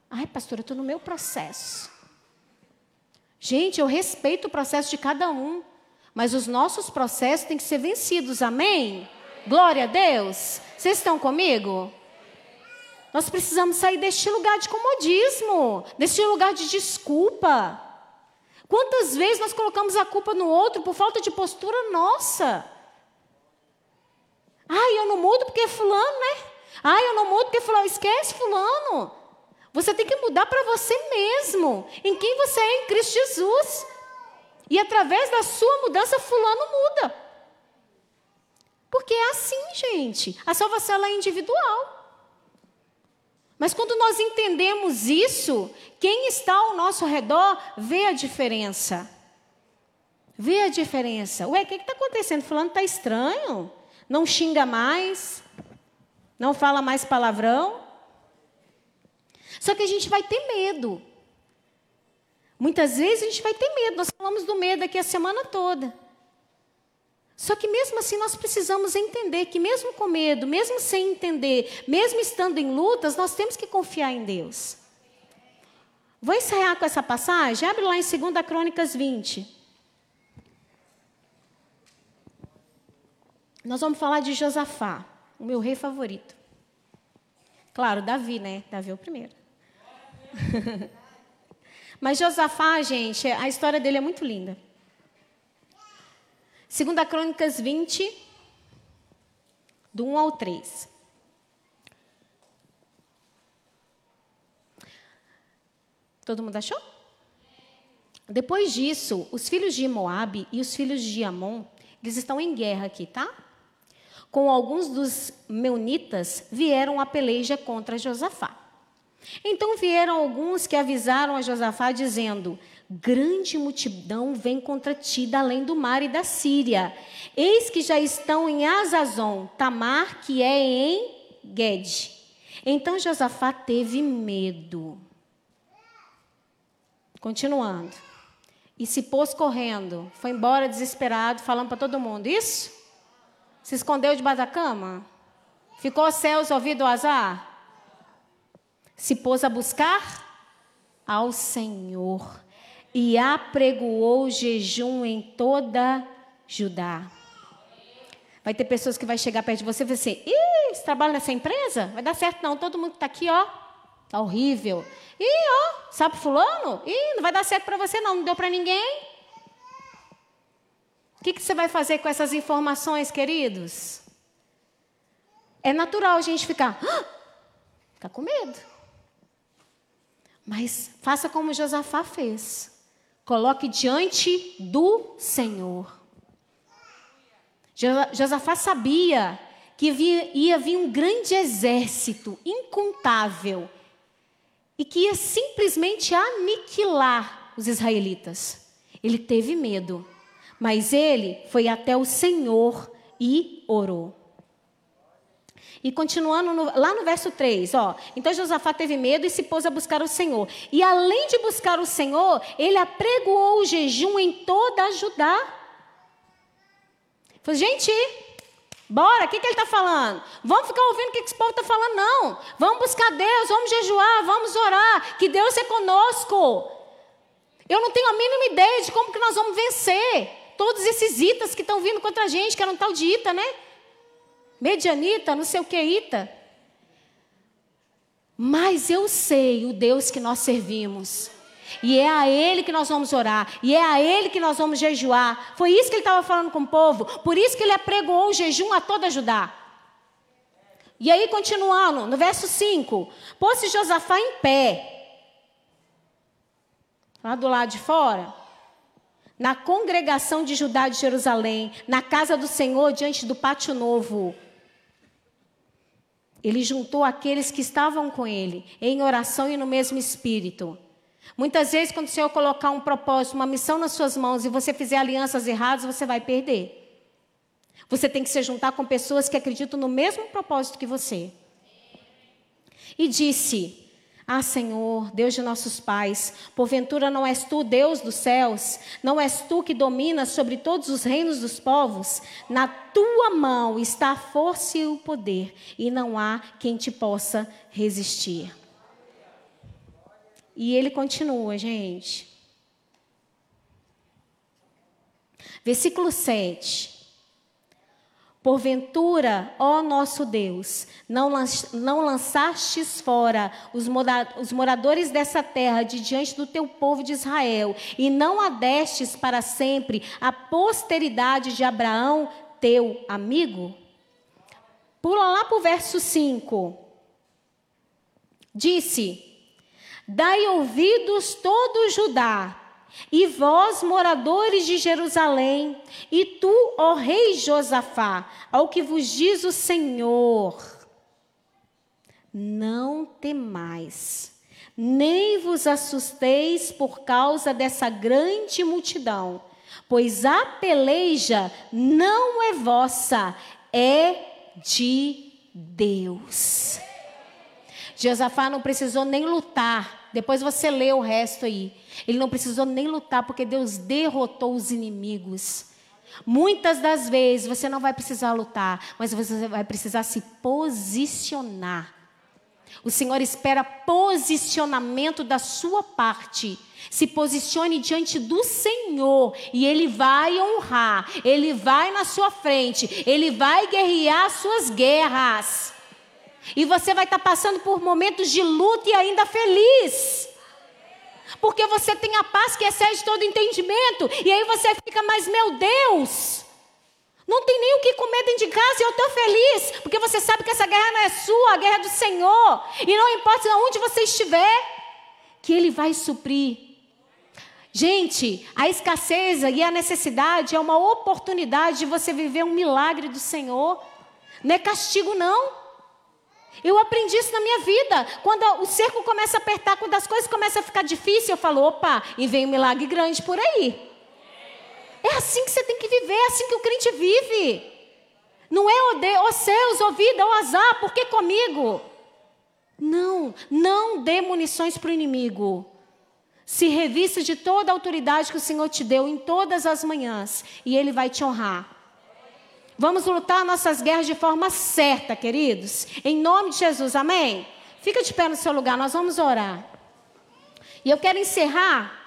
Ai, pastor, eu estou no meu processo. Gente, eu respeito o processo de cada um, mas os nossos processos têm que ser vencidos, amém? Glória a Deus. Vocês estão comigo? Nós precisamos sair deste lugar de comodismo, deste lugar de desculpa. Quantas vezes nós colocamos a culpa no outro por falta de postura nossa? Ai, eu não mudo porque é fulano, né? Ai, eu não mudo porque fulano. Esquece fulano. Você tem que mudar para você mesmo. Em quem você é em Cristo Jesus. E através da sua mudança, fulano muda. Porque é assim, gente. A salvação é individual. Mas quando nós entendemos isso, quem está ao nosso redor vê a diferença. Vê a diferença. Ué, o que está acontecendo? Fulano está estranho não xinga mais, não fala mais palavrão. Só que a gente vai ter medo. Muitas vezes a gente vai ter medo. Nós falamos do medo aqui a semana toda. Só que mesmo assim nós precisamos entender que mesmo com medo, mesmo sem entender, mesmo estando em lutas, nós temos que confiar em Deus. Vou encerrar com essa passagem. Abre lá em 2 Crônicas 20. Nós vamos falar de Josafá, o meu rei favorito. Claro, Davi, né? Davi é o primeiro. <laughs> Mas Josafá, gente, a história dele é muito linda. Segunda Crônicas 20, do 1 ao 3. Todo mundo achou? Depois disso, os filhos de Moabe e os filhos de Amon, eles estão em guerra aqui, tá? Com alguns dos meunitas, vieram a peleja contra Josafá. Então vieram alguns que avisaram a Josafá, dizendo: Grande multidão vem contra ti da além do mar e da Síria. Eis que já estão em Azazon, Tamar, que é em Gede. Então Josafá teve medo. Continuando. E se pôs correndo, foi embora desesperado, falando para todo mundo: Isso? Se escondeu debaixo da cama? Ficou céus ouvido o azar? se pôs a buscar ao Senhor e apregoou jejum em toda Judá. Vai ter pessoas que vai chegar perto de você e vai assim: Ih, você trabalha nessa empresa? Vai dar certo não, todo mundo que está aqui, ó, tá horrível. Ih, ó, sabe fulano? Ih, não vai dar certo para você não, não deu para ninguém. Que, que você vai fazer com essas informações, queridos? É natural a gente ficar, ah! ficar com medo. Mas faça como Josafá fez. Coloque diante do Senhor. Josafá sabia que ia vir um grande exército incontável e que ia simplesmente aniquilar os israelitas. Ele teve medo, mas ele foi até o Senhor e orou. E continuando no, lá no verso 3, ó. Então Josafá teve medo e se pôs a buscar o Senhor. E além de buscar o Senhor, ele apregoou o jejum em toda a Judá. Falei, gente, bora, o que, que ele está falando? Vamos ficar ouvindo o que, que esse povo está falando, não. Vamos buscar Deus, vamos jejuar, vamos orar, que Deus é conosco. Eu não tenho a mínima ideia de como que nós vamos vencer todos esses itas que estão vindo contra a gente, que era um tal de ita, né? medianita, não sei o que ita. Mas eu sei o Deus que nós servimos. E é a Ele que nós vamos orar. E é a Ele que nós vamos jejuar. Foi isso que ele estava falando com o povo. Por isso que ele apregoou o jejum a toda Judá. E aí, continuando, no verso 5: Pôs-se Josafá em pé. Lá do lado de fora. Na congregação de Judá de Jerusalém. Na casa do Senhor, diante do pátio novo. Ele juntou aqueles que estavam com ele, em oração e no mesmo espírito. Muitas vezes, quando o Senhor colocar um propósito, uma missão nas suas mãos e você fizer alianças erradas, você vai perder. Você tem que se juntar com pessoas que acreditam no mesmo propósito que você. E disse: ah, Senhor, Deus de nossos pais, porventura não és tu, Deus dos céus? Não és tu que dominas sobre todos os reinos dos povos? Na tua mão está a força e o poder, e não há quem te possa resistir. E ele continua, gente. Versículo 7. Porventura, ó nosso Deus, não, lançastes fora os, os moradores dessa terra de diante do teu povo de Israel, e não adestes para sempre a posteridade de Abraão, teu amigo? Pula lá para o verso 5. Disse: Dai ouvidos todo Judá, e vós, moradores de Jerusalém, e tu, ó rei Josafá, ao que vos diz o Senhor, não temais, nem vos assusteis por causa dessa grande multidão, pois a peleja não é vossa, é de Deus. Josafá não precisou nem lutar. Depois você lê o resto aí. Ele não precisou nem lutar, porque Deus derrotou os inimigos. Muitas das vezes você não vai precisar lutar, mas você vai precisar se posicionar. O Senhor espera posicionamento da sua parte. Se posicione diante do Senhor e Ele vai honrar, Ele vai na sua frente, Ele vai guerrear suas guerras. E você vai estar passando por momentos de luta e ainda feliz. Porque você tem a paz que excede todo entendimento. E aí você fica, mas meu Deus, não tem nem o que comer dentro de casa e eu estou feliz. Porque você sabe que essa guerra não é sua, a guerra é do Senhor. E não importa onde você estiver, que Ele vai suprir. Gente, a escassez e a necessidade é uma oportunidade de você viver um milagre do Senhor. Não é castigo, não. Eu aprendi isso na minha vida. Quando o cerco começa a apertar, quando as coisas começam a ficar difíceis, eu falo, opa, e vem um milagre grande por aí. É assim que você tem que viver, é assim que o crente vive. Não é o, de, céus, o vida, o azar, por que comigo? Não, não dê munições para o inimigo. Se revista de toda a autoridade que o Senhor te deu em todas as manhãs, e Ele vai te honrar. Vamos lutar nossas guerras de forma certa, queridos. Em nome de Jesus, amém? Fica de pé no seu lugar, nós vamos orar. E eu quero encerrar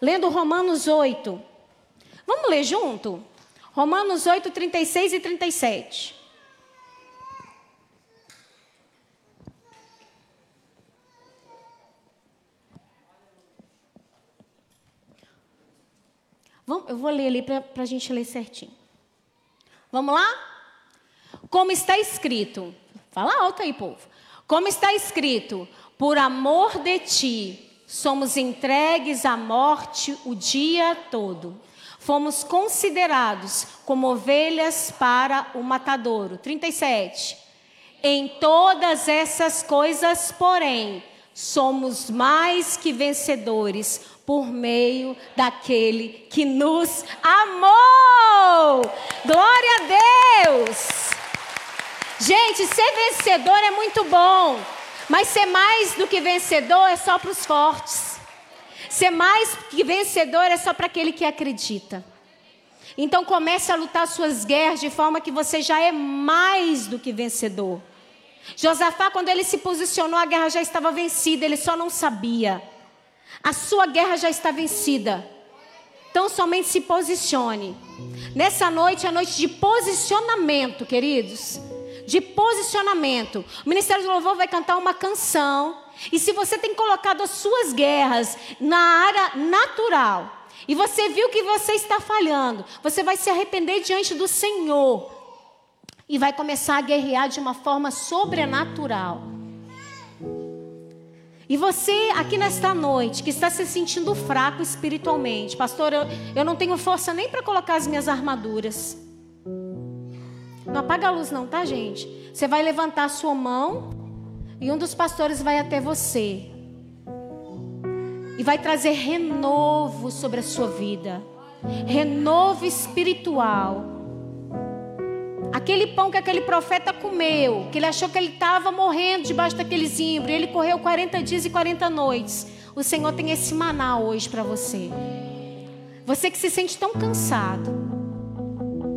lendo Romanos 8. Vamos ler junto? Romanos 8, 36 e 37. Vamos, eu vou ler ali para a gente ler certinho. Vamos lá? Como está escrito, fala alto aí, povo. Como está escrito, por amor de ti, somos entregues à morte o dia todo. Fomos considerados como ovelhas para o matadouro. 37. Em todas essas coisas, porém, somos mais que vencedores por meio daquele que nos amou. Glória a Deus! Gente, ser vencedor é muito bom, mas ser mais do que vencedor é só para os fortes. Ser mais que vencedor é só para aquele que acredita. Então comece a lutar suas guerras de forma que você já é mais do que vencedor. Josafá, quando ele se posicionou, a guerra já estava vencida, ele só não sabia. A sua guerra já está vencida. Então somente se posicione. Nessa noite é noite de posicionamento, queridos. De posicionamento. O Ministério do Louvor vai cantar uma canção. E se você tem colocado as suas guerras na área natural, e você viu que você está falhando, você vai se arrepender diante do Senhor e vai começar a guerrear de uma forma sobrenatural. E você aqui nesta noite que está se sentindo fraco espiritualmente, pastor, eu, eu não tenho força nem para colocar as minhas armaduras. Não apaga a luz, não, tá, gente? Você vai levantar a sua mão e um dos pastores vai até você e vai trazer renovo sobre a sua vida renovo espiritual. Aquele pão que aquele profeta comeu, que ele achou que ele estava morrendo debaixo daquele zimbro, ele correu 40 dias e 40 noites. O Senhor tem esse maná hoje para você. Você que se sente tão cansado,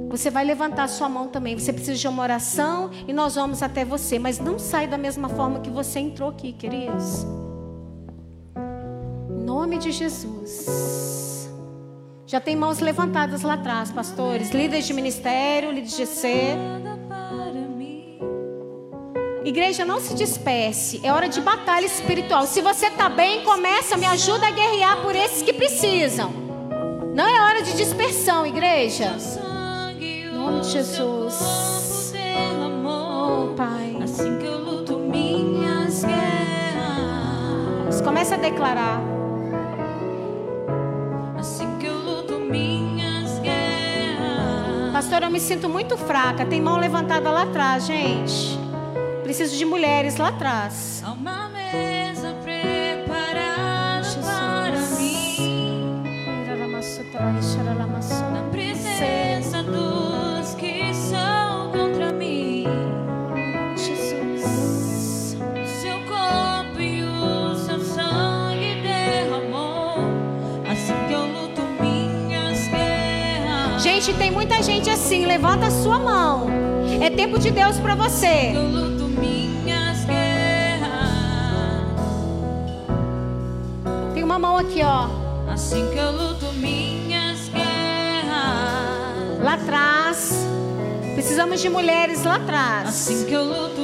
você vai levantar sua mão também. Você precisa de uma oração e nós vamos até você. Mas não sai da mesma forma que você entrou aqui, queridos. Em nome de Jesus. Já tem mãos levantadas lá atrás, pastores, líderes de ministério, líderes de ser. Igreja, não se disperse. É hora de batalha espiritual. Se você está bem, começa, me ajuda a guerrear por esses que precisam. Não é hora de dispersão, igreja. Em nome de Jesus. Oh, Pai. Assim que eu luto minhas guerras. Começa a declarar. Pastor, eu me sinto muito fraca. Tem mão levantada lá atrás, gente. Preciso de mulheres lá atrás. Há gente assim. Levanta a sua mão. É tempo de Deus para você. Eu luto minhas guerras. Tem uma mão aqui, ó. Assim que eu luto minhas guerras. Lá atrás. Precisamos de mulheres lá atrás. Assim que eu luto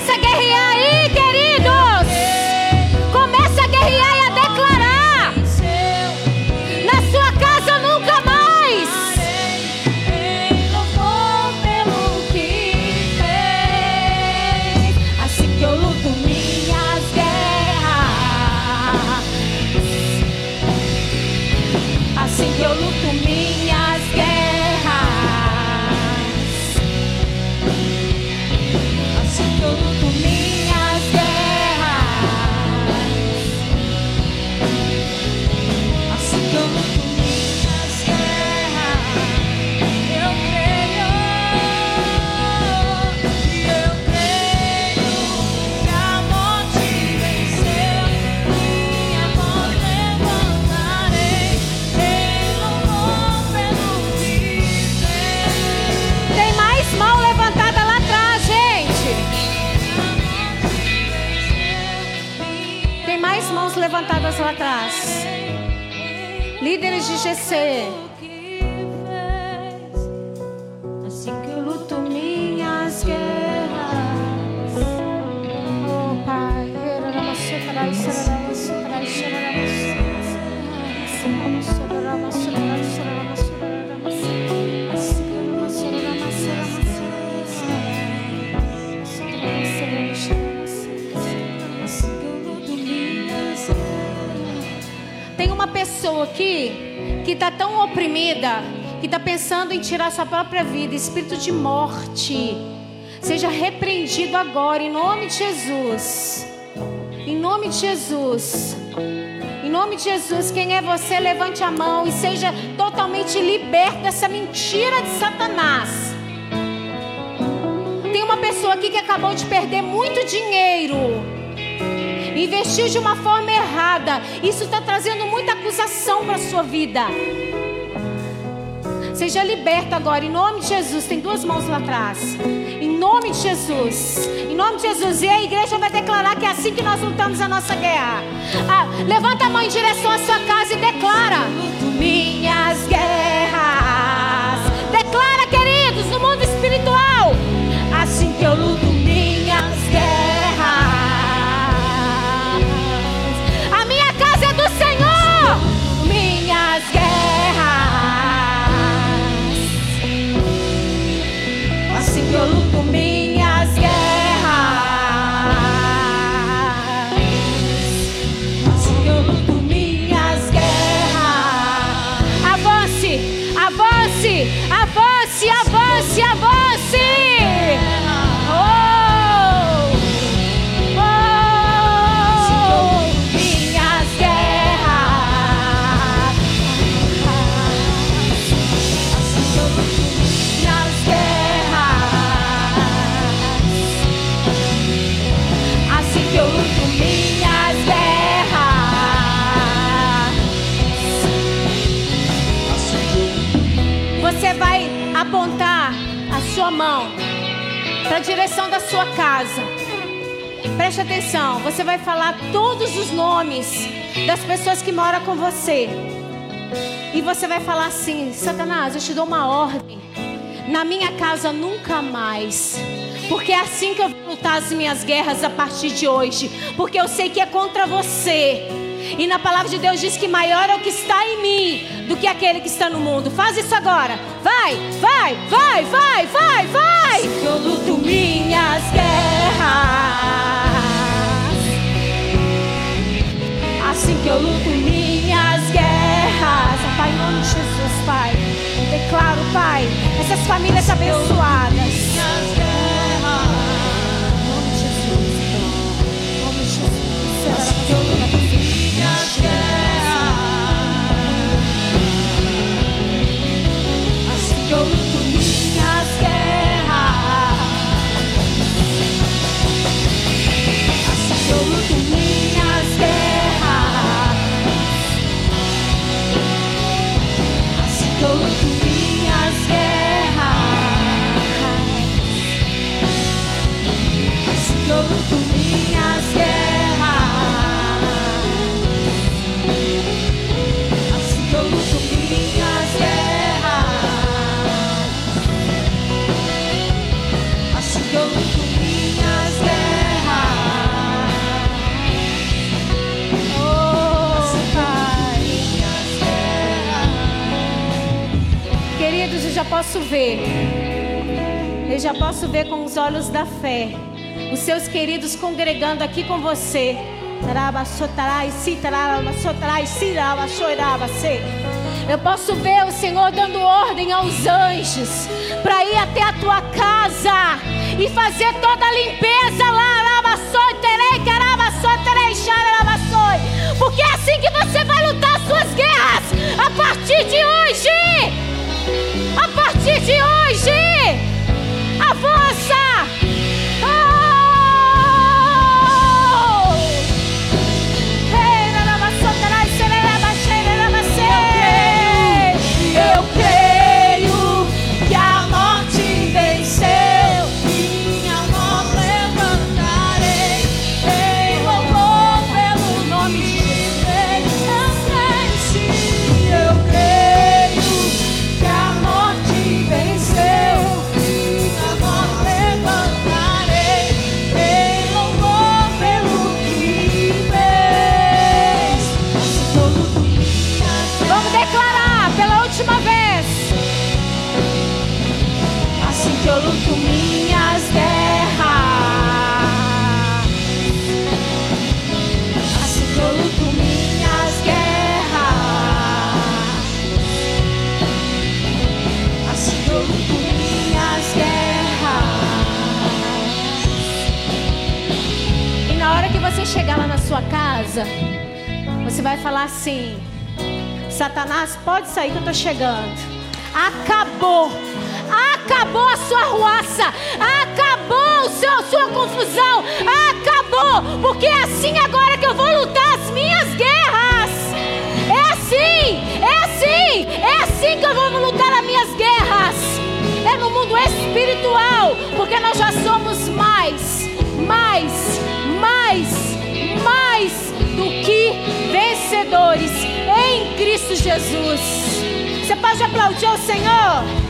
fez. Começa a guerrear lá atrás. Líderes de GC. Pessoa aqui que está tão oprimida, que está pensando em tirar sua própria vida, espírito de morte. Seja repreendido agora, em nome de Jesus. Em nome de Jesus. Em nome de Jesus, quem é você, levante a mão e seja totalmente liberto dessa mentira de Satanás. Tem uma pessoa aqui que acabou de perder muito dinheiro. Investiu de uma forma errada. Isso está trazendo muita acusação para a sua vida. Seja liberto agora, em nome de Jesus. Tem duas mãos lá atrás. Em nome de Jesus. Em nome de Jesus. E a igreja vai declarar que é assim que nós lutamos a nossa guerra. Ah, levanta a mão em direção à sua casa e declara: Minhas guerras. Direção da sua casa. Preste atenção, você vai falar todos os nomes das pessoas que moram com você. E você vai falar assim: Satanás, eu te dou uma ordem. Na minha casa nunca mais. Porque é assim que eu vou lutar as minhas guerras a partir de hoje. Porque eu sei que é contra você. E na palavra de Deus diz que maior é o que está em mim do que aquele que está no mundo. Faz isso agora. Vai, vai, vai, vai, vai, vai. Eu luto minhas guerras. Assim que eu luto minhas guerras. Pai, em nome de Jesus, Pai. Declaro, Pai, essas famílias abençoadas. Os olhos da fé. Os seus queridos congregando aqui com você. Eu posso ver o Senhor dando ordem aos anjos para ir até a tua casa e fazer toda a limpeza lá. Porque é assim que você vai lutar as suas guerras a partir de hoje. A partir de hoje. Avança! Chegar lá na sua casa, você vai falar assim: Satanás, pode sair que eu estou chegando. Acabou. Acabou a sua ruaça. Acabou o seu, a sua confusão. Acabou. Porque é assim agora que eu vou lutar as minhas guerras. É assim. É assim. É assim que eu vou lutar as minhas guerras. É no mundo espiritual. Porque nós já somos mais, mais, mais, mais do que vencedores em Cristo Jesus. Você pode aplaudir ao Senhor?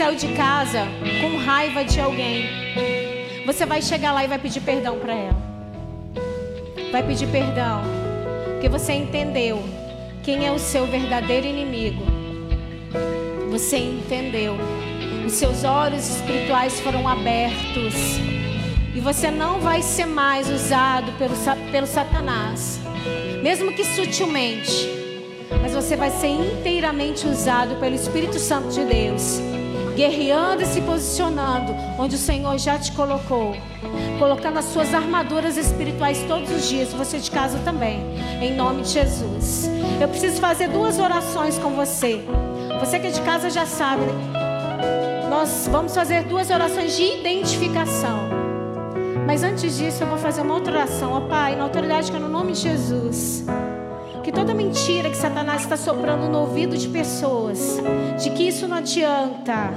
Saiu de casa com raiva de alguém. Você vai chegar lá e vai pedir perdão para ela. Vai pedir perdão, porque você entendeu quem é o seu verdadeiro inimigo. Você entendeu. Os seus olhos espirituais foram abertos. E você não vai ser mais usado pelo, pelo Satanás, mesmo que sutilmente. Mas você vai ser inteiramente usado pelo Espírito Santo de Deus guerreando e se posicionando onde o Senhor já te colocou, colocando as suas armaduras espirituais todos os dias, você de casa também, em nome de Jesus. Eu preciso fazer duas orações com você. Você que é de casa já sabe, né? nós vamos fazer duas orações de identificação. Mas antes disso, eu vou fazer uma outra oração, ó Pai, na autoridade que é no nome de Jesus que toda mentira que Satanás está soprando no ouvido de pessoas, de que isso não adianta,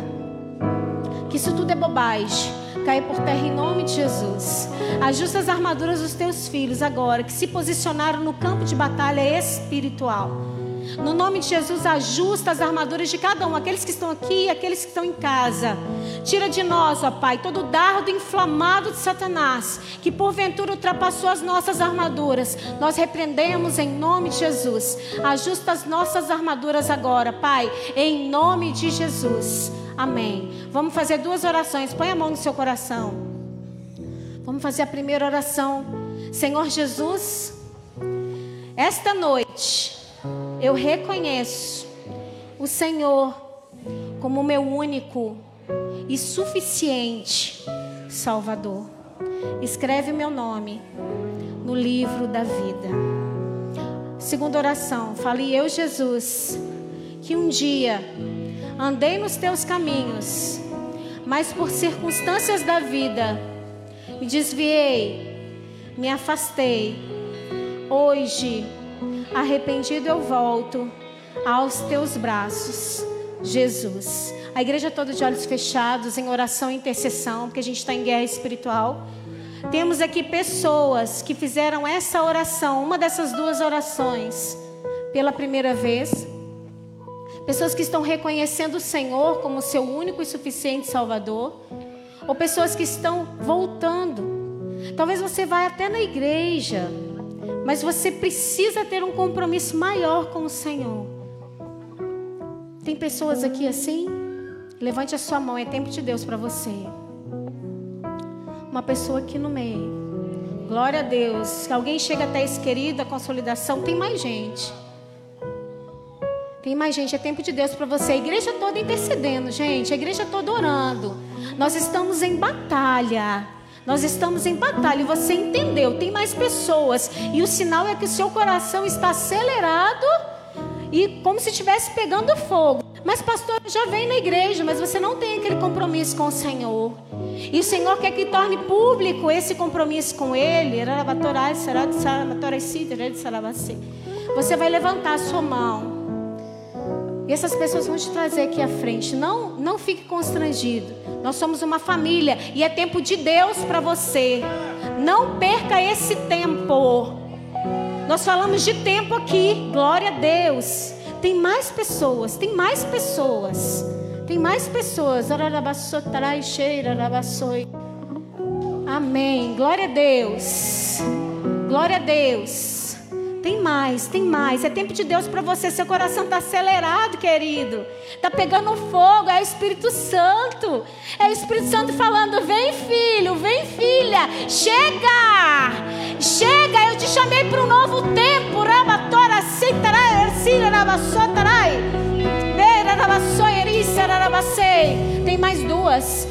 que isso tudo é bobagem, cair por terra em nome de Jesus. Ajusta as armaduras dos teus filhos agora, que se posicionaram no campo de batalha espiritual. No nome de Jesus, ajusta as armaduras de cada um, aqueles que estão aqui e aqueles que estão em casa. Tira de nós, ó Pai, todo o dardo inflamado de Satanás, que porventura ultrapassou as nossas armaduras. Nós repreendemos em nome de Jesus. Ajusta as nossas armaduras agora, Pai, em nome de Jesus. Amém. Vamos fazer duas orações. Põe a mão no seu coração. Vamos fazer a primeira oração. Senhor Jesus, esta noite eu reconheço o Senhor como meu único e suficiente Salvador. Escreve meu nome no livro da vida. Segunda oração, fale eu, Jesus, que um dia andei nos teus caminhos, mas por circunstâncias da vida me desviei, me afastei. Hoje arrependido eu volto aos teus braços, Jesus. A igreja toda de olhos fechados, em oração e intercessão, porque a gente está em guerra espiritual. Temos aqui pessoas que fizeram essa oração, uma dessas duas orações, pela primeira vez. Pessoas que estão reconhecendo o Senhor como seu único e suficiente Salvador. Ou pessoas que estão voltando. Talvez você vá até na igreja, mas você precisa ter um compromisso maior com o Senhor. Tem pessoas aqui assim? Levante a sua mão, é tempo de Deus para você. Uma pessoa aqui no meio. Glória a Deus. Se alguém chega até esse querido, a consolidação, tem mais gente. Tem mais gente, é tempo de Deus para você. A igreja toda intercedendo, gente. A igreja toda orando. Nós estamos em batalha. Nós estamos em batalha e você entendeu. Tem mais pessoas. E o sinal é que o seu coração está acelerado e como se estivesse pegando fogo. Mas, pastor, já vem na igreja, mas você não tem aquele compromisso com o Senhor. E o Senhor quer que torne público esse compromisso com Ele. Você vai levantar a sua mão. E essas pessoas vão te trazer aqui à frente. Não, não fique constrangido. Nós somos uma família e é tempo de Deus para você. Não perca esse tempo. Nós falamos de tempo aqui, glória a Deus. Tem mais pessoas, tem mais pessoas. Tem mais pessoas. Amém. Glória a Deus. Glória a Deus. Tem mais, tem mais. É tempo de Deus para você. Seu coração está acelerado, querido. Está pegando fogo. É o Espírito Santo. É o Espírito Santo falando: vem, filho, vem, filha. Chega. Chega. Eu te chamei para um novo tempo. Rabatora, ercira, rabassotarai. Tem mais duas.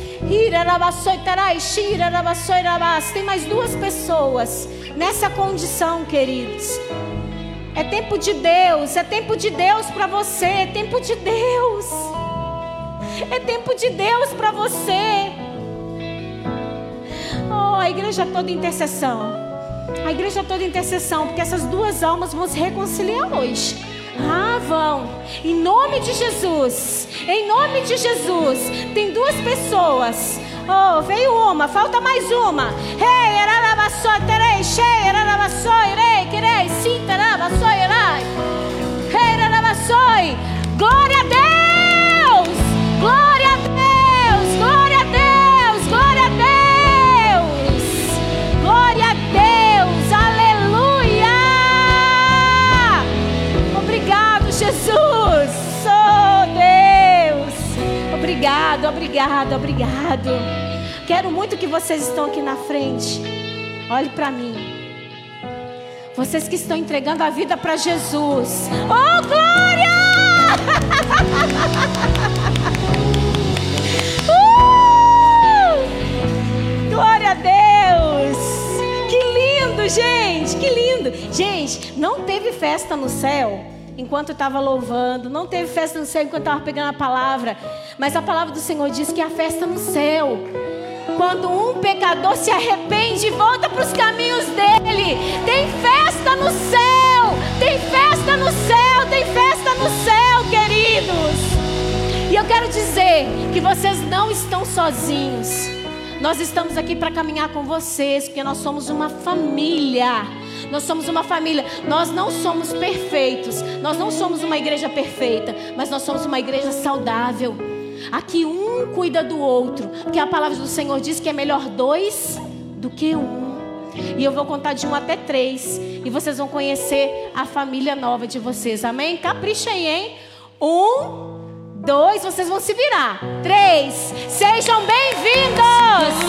Tem mais duas pessoas nessa condição, queridos. É tempo de Deus, é tempo de Deus para você, é tempo de Deus. É tempo de Deus para você. Oh, a igreja toda intercessão. A igreja toda intercessão, porque essas duas almas vão se reconciliar hoje. Ah, vão. Em nome de Jesus. Em nome de Jesus. Tem duas pessoas Oh, veio uma, falta mais uma. Hey, ararabassoi, terei, shei, ararabassoi, rei, querei, sinta, ararabassoi, erai. Hey, ararabassoi. Glória a Deus! Glória Quero muito que vocês estão aqui na frente. Olhe para mim. Vocês que estão entregando a vida para Jesus. Oh, glória! <laughs> uh! Glória a Deus! Que lindo, gente! Que lindo! Gente, não teve festa no céu enquanto estava louvando, não teve festa no céu enquanto estava pegando a palavra, mas a palavra do Senhor diz que a festa no céu. Quando um pecador se arrepende e volta para os caminhos dele, tem festa no céu, tem festa no céu, tem festa no céu, queridos. E eu quero dizer que vocês não estão sozinhos. Nós estamos aqui para caminhar com vocês, porque nós somos uma família. Nós somos uma família. Nós não somos perfeitos. Nós não somos uma igreja perfeita, mas nós somos uma igreja saudável. Aqui um cuida do outro, porque a palavra do Senhor diz que é melhor dois do que um. E eu vou contar de um até três. E vocês vão conhecer a família nova de vocês. Amém? Capricha aí, hein? Um, Dois, vocês vão se virar. Três, sejam bem-vindos!